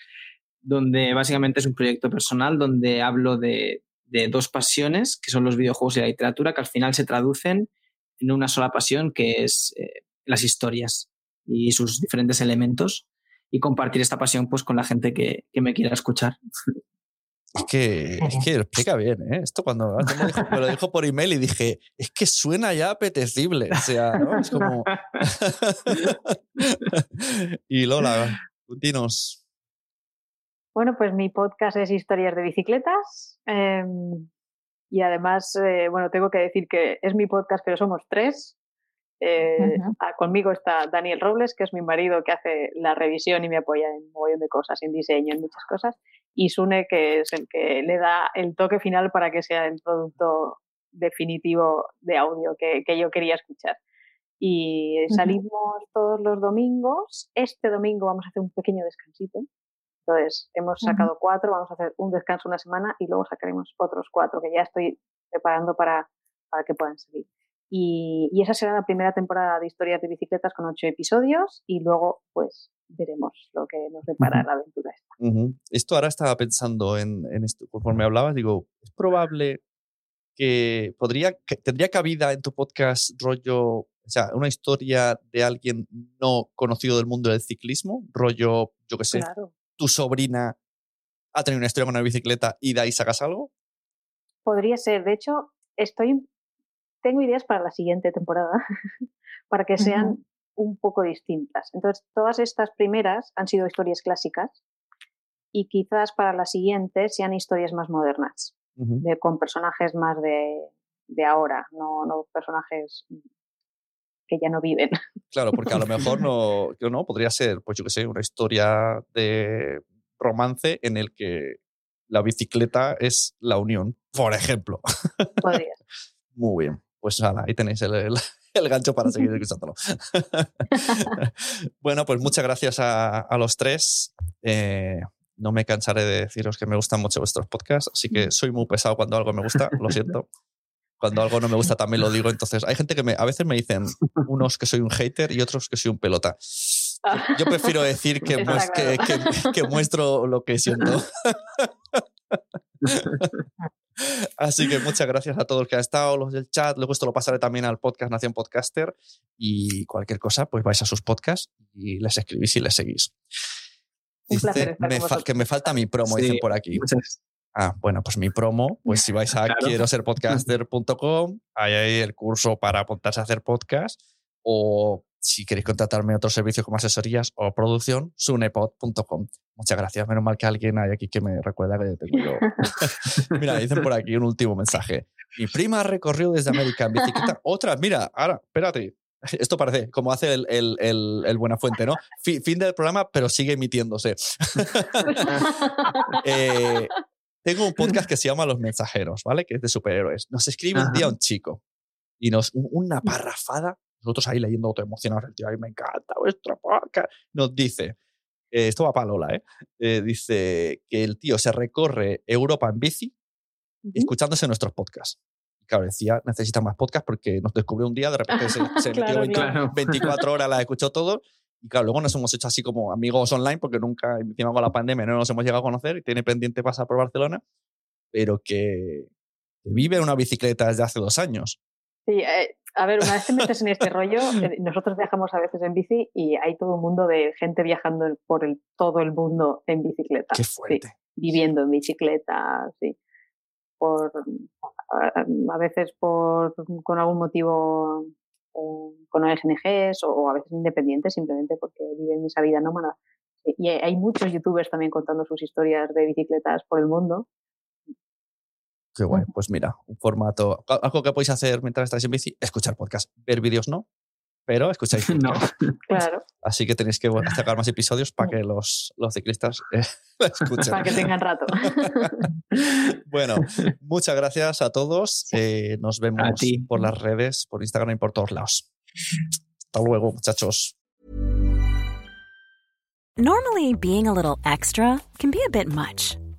donde básicamente es un proyecto personal donde hablo de, dos pasiones, que son los videojuegos y la literatura, que al final se traducen en una sola pasión, que es eh, las historias y sus diferentes elementos, y compartir esta pasión pues, con la gente que, me quiera escuchar. Es que, es que explica bien, ¿eh? Esto cuando me, lo dijo por email y dije, es que suena ya apetecible. O sea, ¿no? Es como. y Lola, dinos. Bueno, pues mi podcast es Historias de Bicicletas. Em, y además, eh, bueno, tengo que decir que es mi podcast, pero somos tres. Eh, ah, conmigo está Daniel Robles, que es mi marido que hace la revisión y me apoya en un montón de cosas, en diseño, en muchas cosas. Y Sune, que es el que le da el toque final para que sea el producto definitivo de audio que, que yo quería escuchar. Y salimos todos los domingos. Este domingo vamos a hacer un pequeño descansito. Entonces, hemos sacado cuatro, vamos a hacer un descanso una semana y luego sacaremos otros cuatro que ya estoy preparando para, para que puedan salir. Y, esa será la primera temporada de historias de bicicletas con ocho episodios y luego pues veremos lo que nos depara la aventura esta. Esto ahora estaba pensando en, esto, conforme hablabas, digo, es probable que podría, que tendría cabida en tu podcast rollo, o sea, una historia de alguien no conocido del mundo del ciclismo, rollo, yo qué sé, tu sobrina ha tenido una historia con una bicicleta y de ahí sacas algo? Podría ser. De hecho, estoy tengo ideas para la siguiente temporada, para que sean un poco distintas. Entonces, todas estas primeras han sido historias clásicas y quizás para la siguiente sean historias más modernas, de, con personajes más de, de ahora, no, no, personajes que ya no viven. Claro, porque a lo mejor no, no podría ser, pues yo qué sé, una historia de romance en el que la bicicleta es la unión, por ejemplo. Podría. Muy bien. Pues ahí tenéis el, gancho para seguir escuchándolo. bueno, pues muchas gracias a, los tres. Eh, no me cansaré de deciros que me gustan mucho vuestros podcasts, así que soy muy pesado cuando algo me gusta, lo siento. Cuando algo no me gusta también lo digo. Entonces, hay gente que me, a veces me dicen unos que soy un hater y otros que soy un pelota. Yo prefiero decir que, que muestro lo que siento. Así que muchas gracias a todos los que han estado, los del chat. Luego esto lo pasaré también al podcast Nación Podcaster y cualquier cosa, pues vais a sus podcasts y les escribís y les seguís. Dice, que me falta mi promo, dicen por aquí. Ah, bueno, pues mi promo, pues si vais a quiero ser podcaster.com, hay ahí el curso para apuntarse a hacer podcast o si queréis contratarme otros servicios como asesorías o producción, sunepod.com. Muchas gracias. Menos mal que alguien hay aquí que me recuerda que tengo yo. mira, dicen por aquí un último mensaje. Mi prima recorrió desde América en bicicleta. Otra, mira, ahora, espérate. Esto parece como hace el, el, el, Buenafuente, ¿no? Fin, del programa, pero sigue emitiéndose. Eh, tengo un podcast que se llama Los Mensajeros, ¿vale? Que es de superhéroes. Nos escribe un día un chico y nos una parrafada nosotros ahí leyendo todo emocionados, el tío, me encanta vuestra podcast. Nos dice, eh, esto va para Lola, ¿eh? ¿eh? Dice que el tío se recorre Europa en bici escuchándose nuestros podcasts. claro, decía, necesita más podcasts porque nos descubrió un día, de repente se, metió 24 horas, la escuchó todo. Y claro, luego nos hemos hecho así como amigos online porque nunca, encima con la pandemia, no nos hemos llegado a conocer y tiene pendiente pasar por Barcelona, pero que, vive en una bicicleta desde hace dos años. Sí, eh, a ver, una vez te metes en este rollo, eh, nosotros viajamos a veces en bici y hay todo un mundo de gente viajando por el, todo el mundo en bicicleta. Qué fuerte. viviendo en bicicleta, sí. Por, a, veces por, con algún motivo eh, con ONGs o, a veces independientes simplemente porque viven esa vida nómada. Y hay muchos youtubers también contando sus historias de bicicletas por el mundo Qué guay. Pues mira, un formato. Algo que podéis hacer mientras estáis en bici, escuchar podcast. Ver vídeos no, pero escucháis. no, claro. Así que tenéis que sacar más episodios para que los, los ciclistas eh, escuchen. Para que tengan rato. bueno, muchas gracias a todos. Eh, nos vemos por las redes, por Instagram y por todos lados. Hasta luego, muchachos. Normally, being a little extra can be a bit much.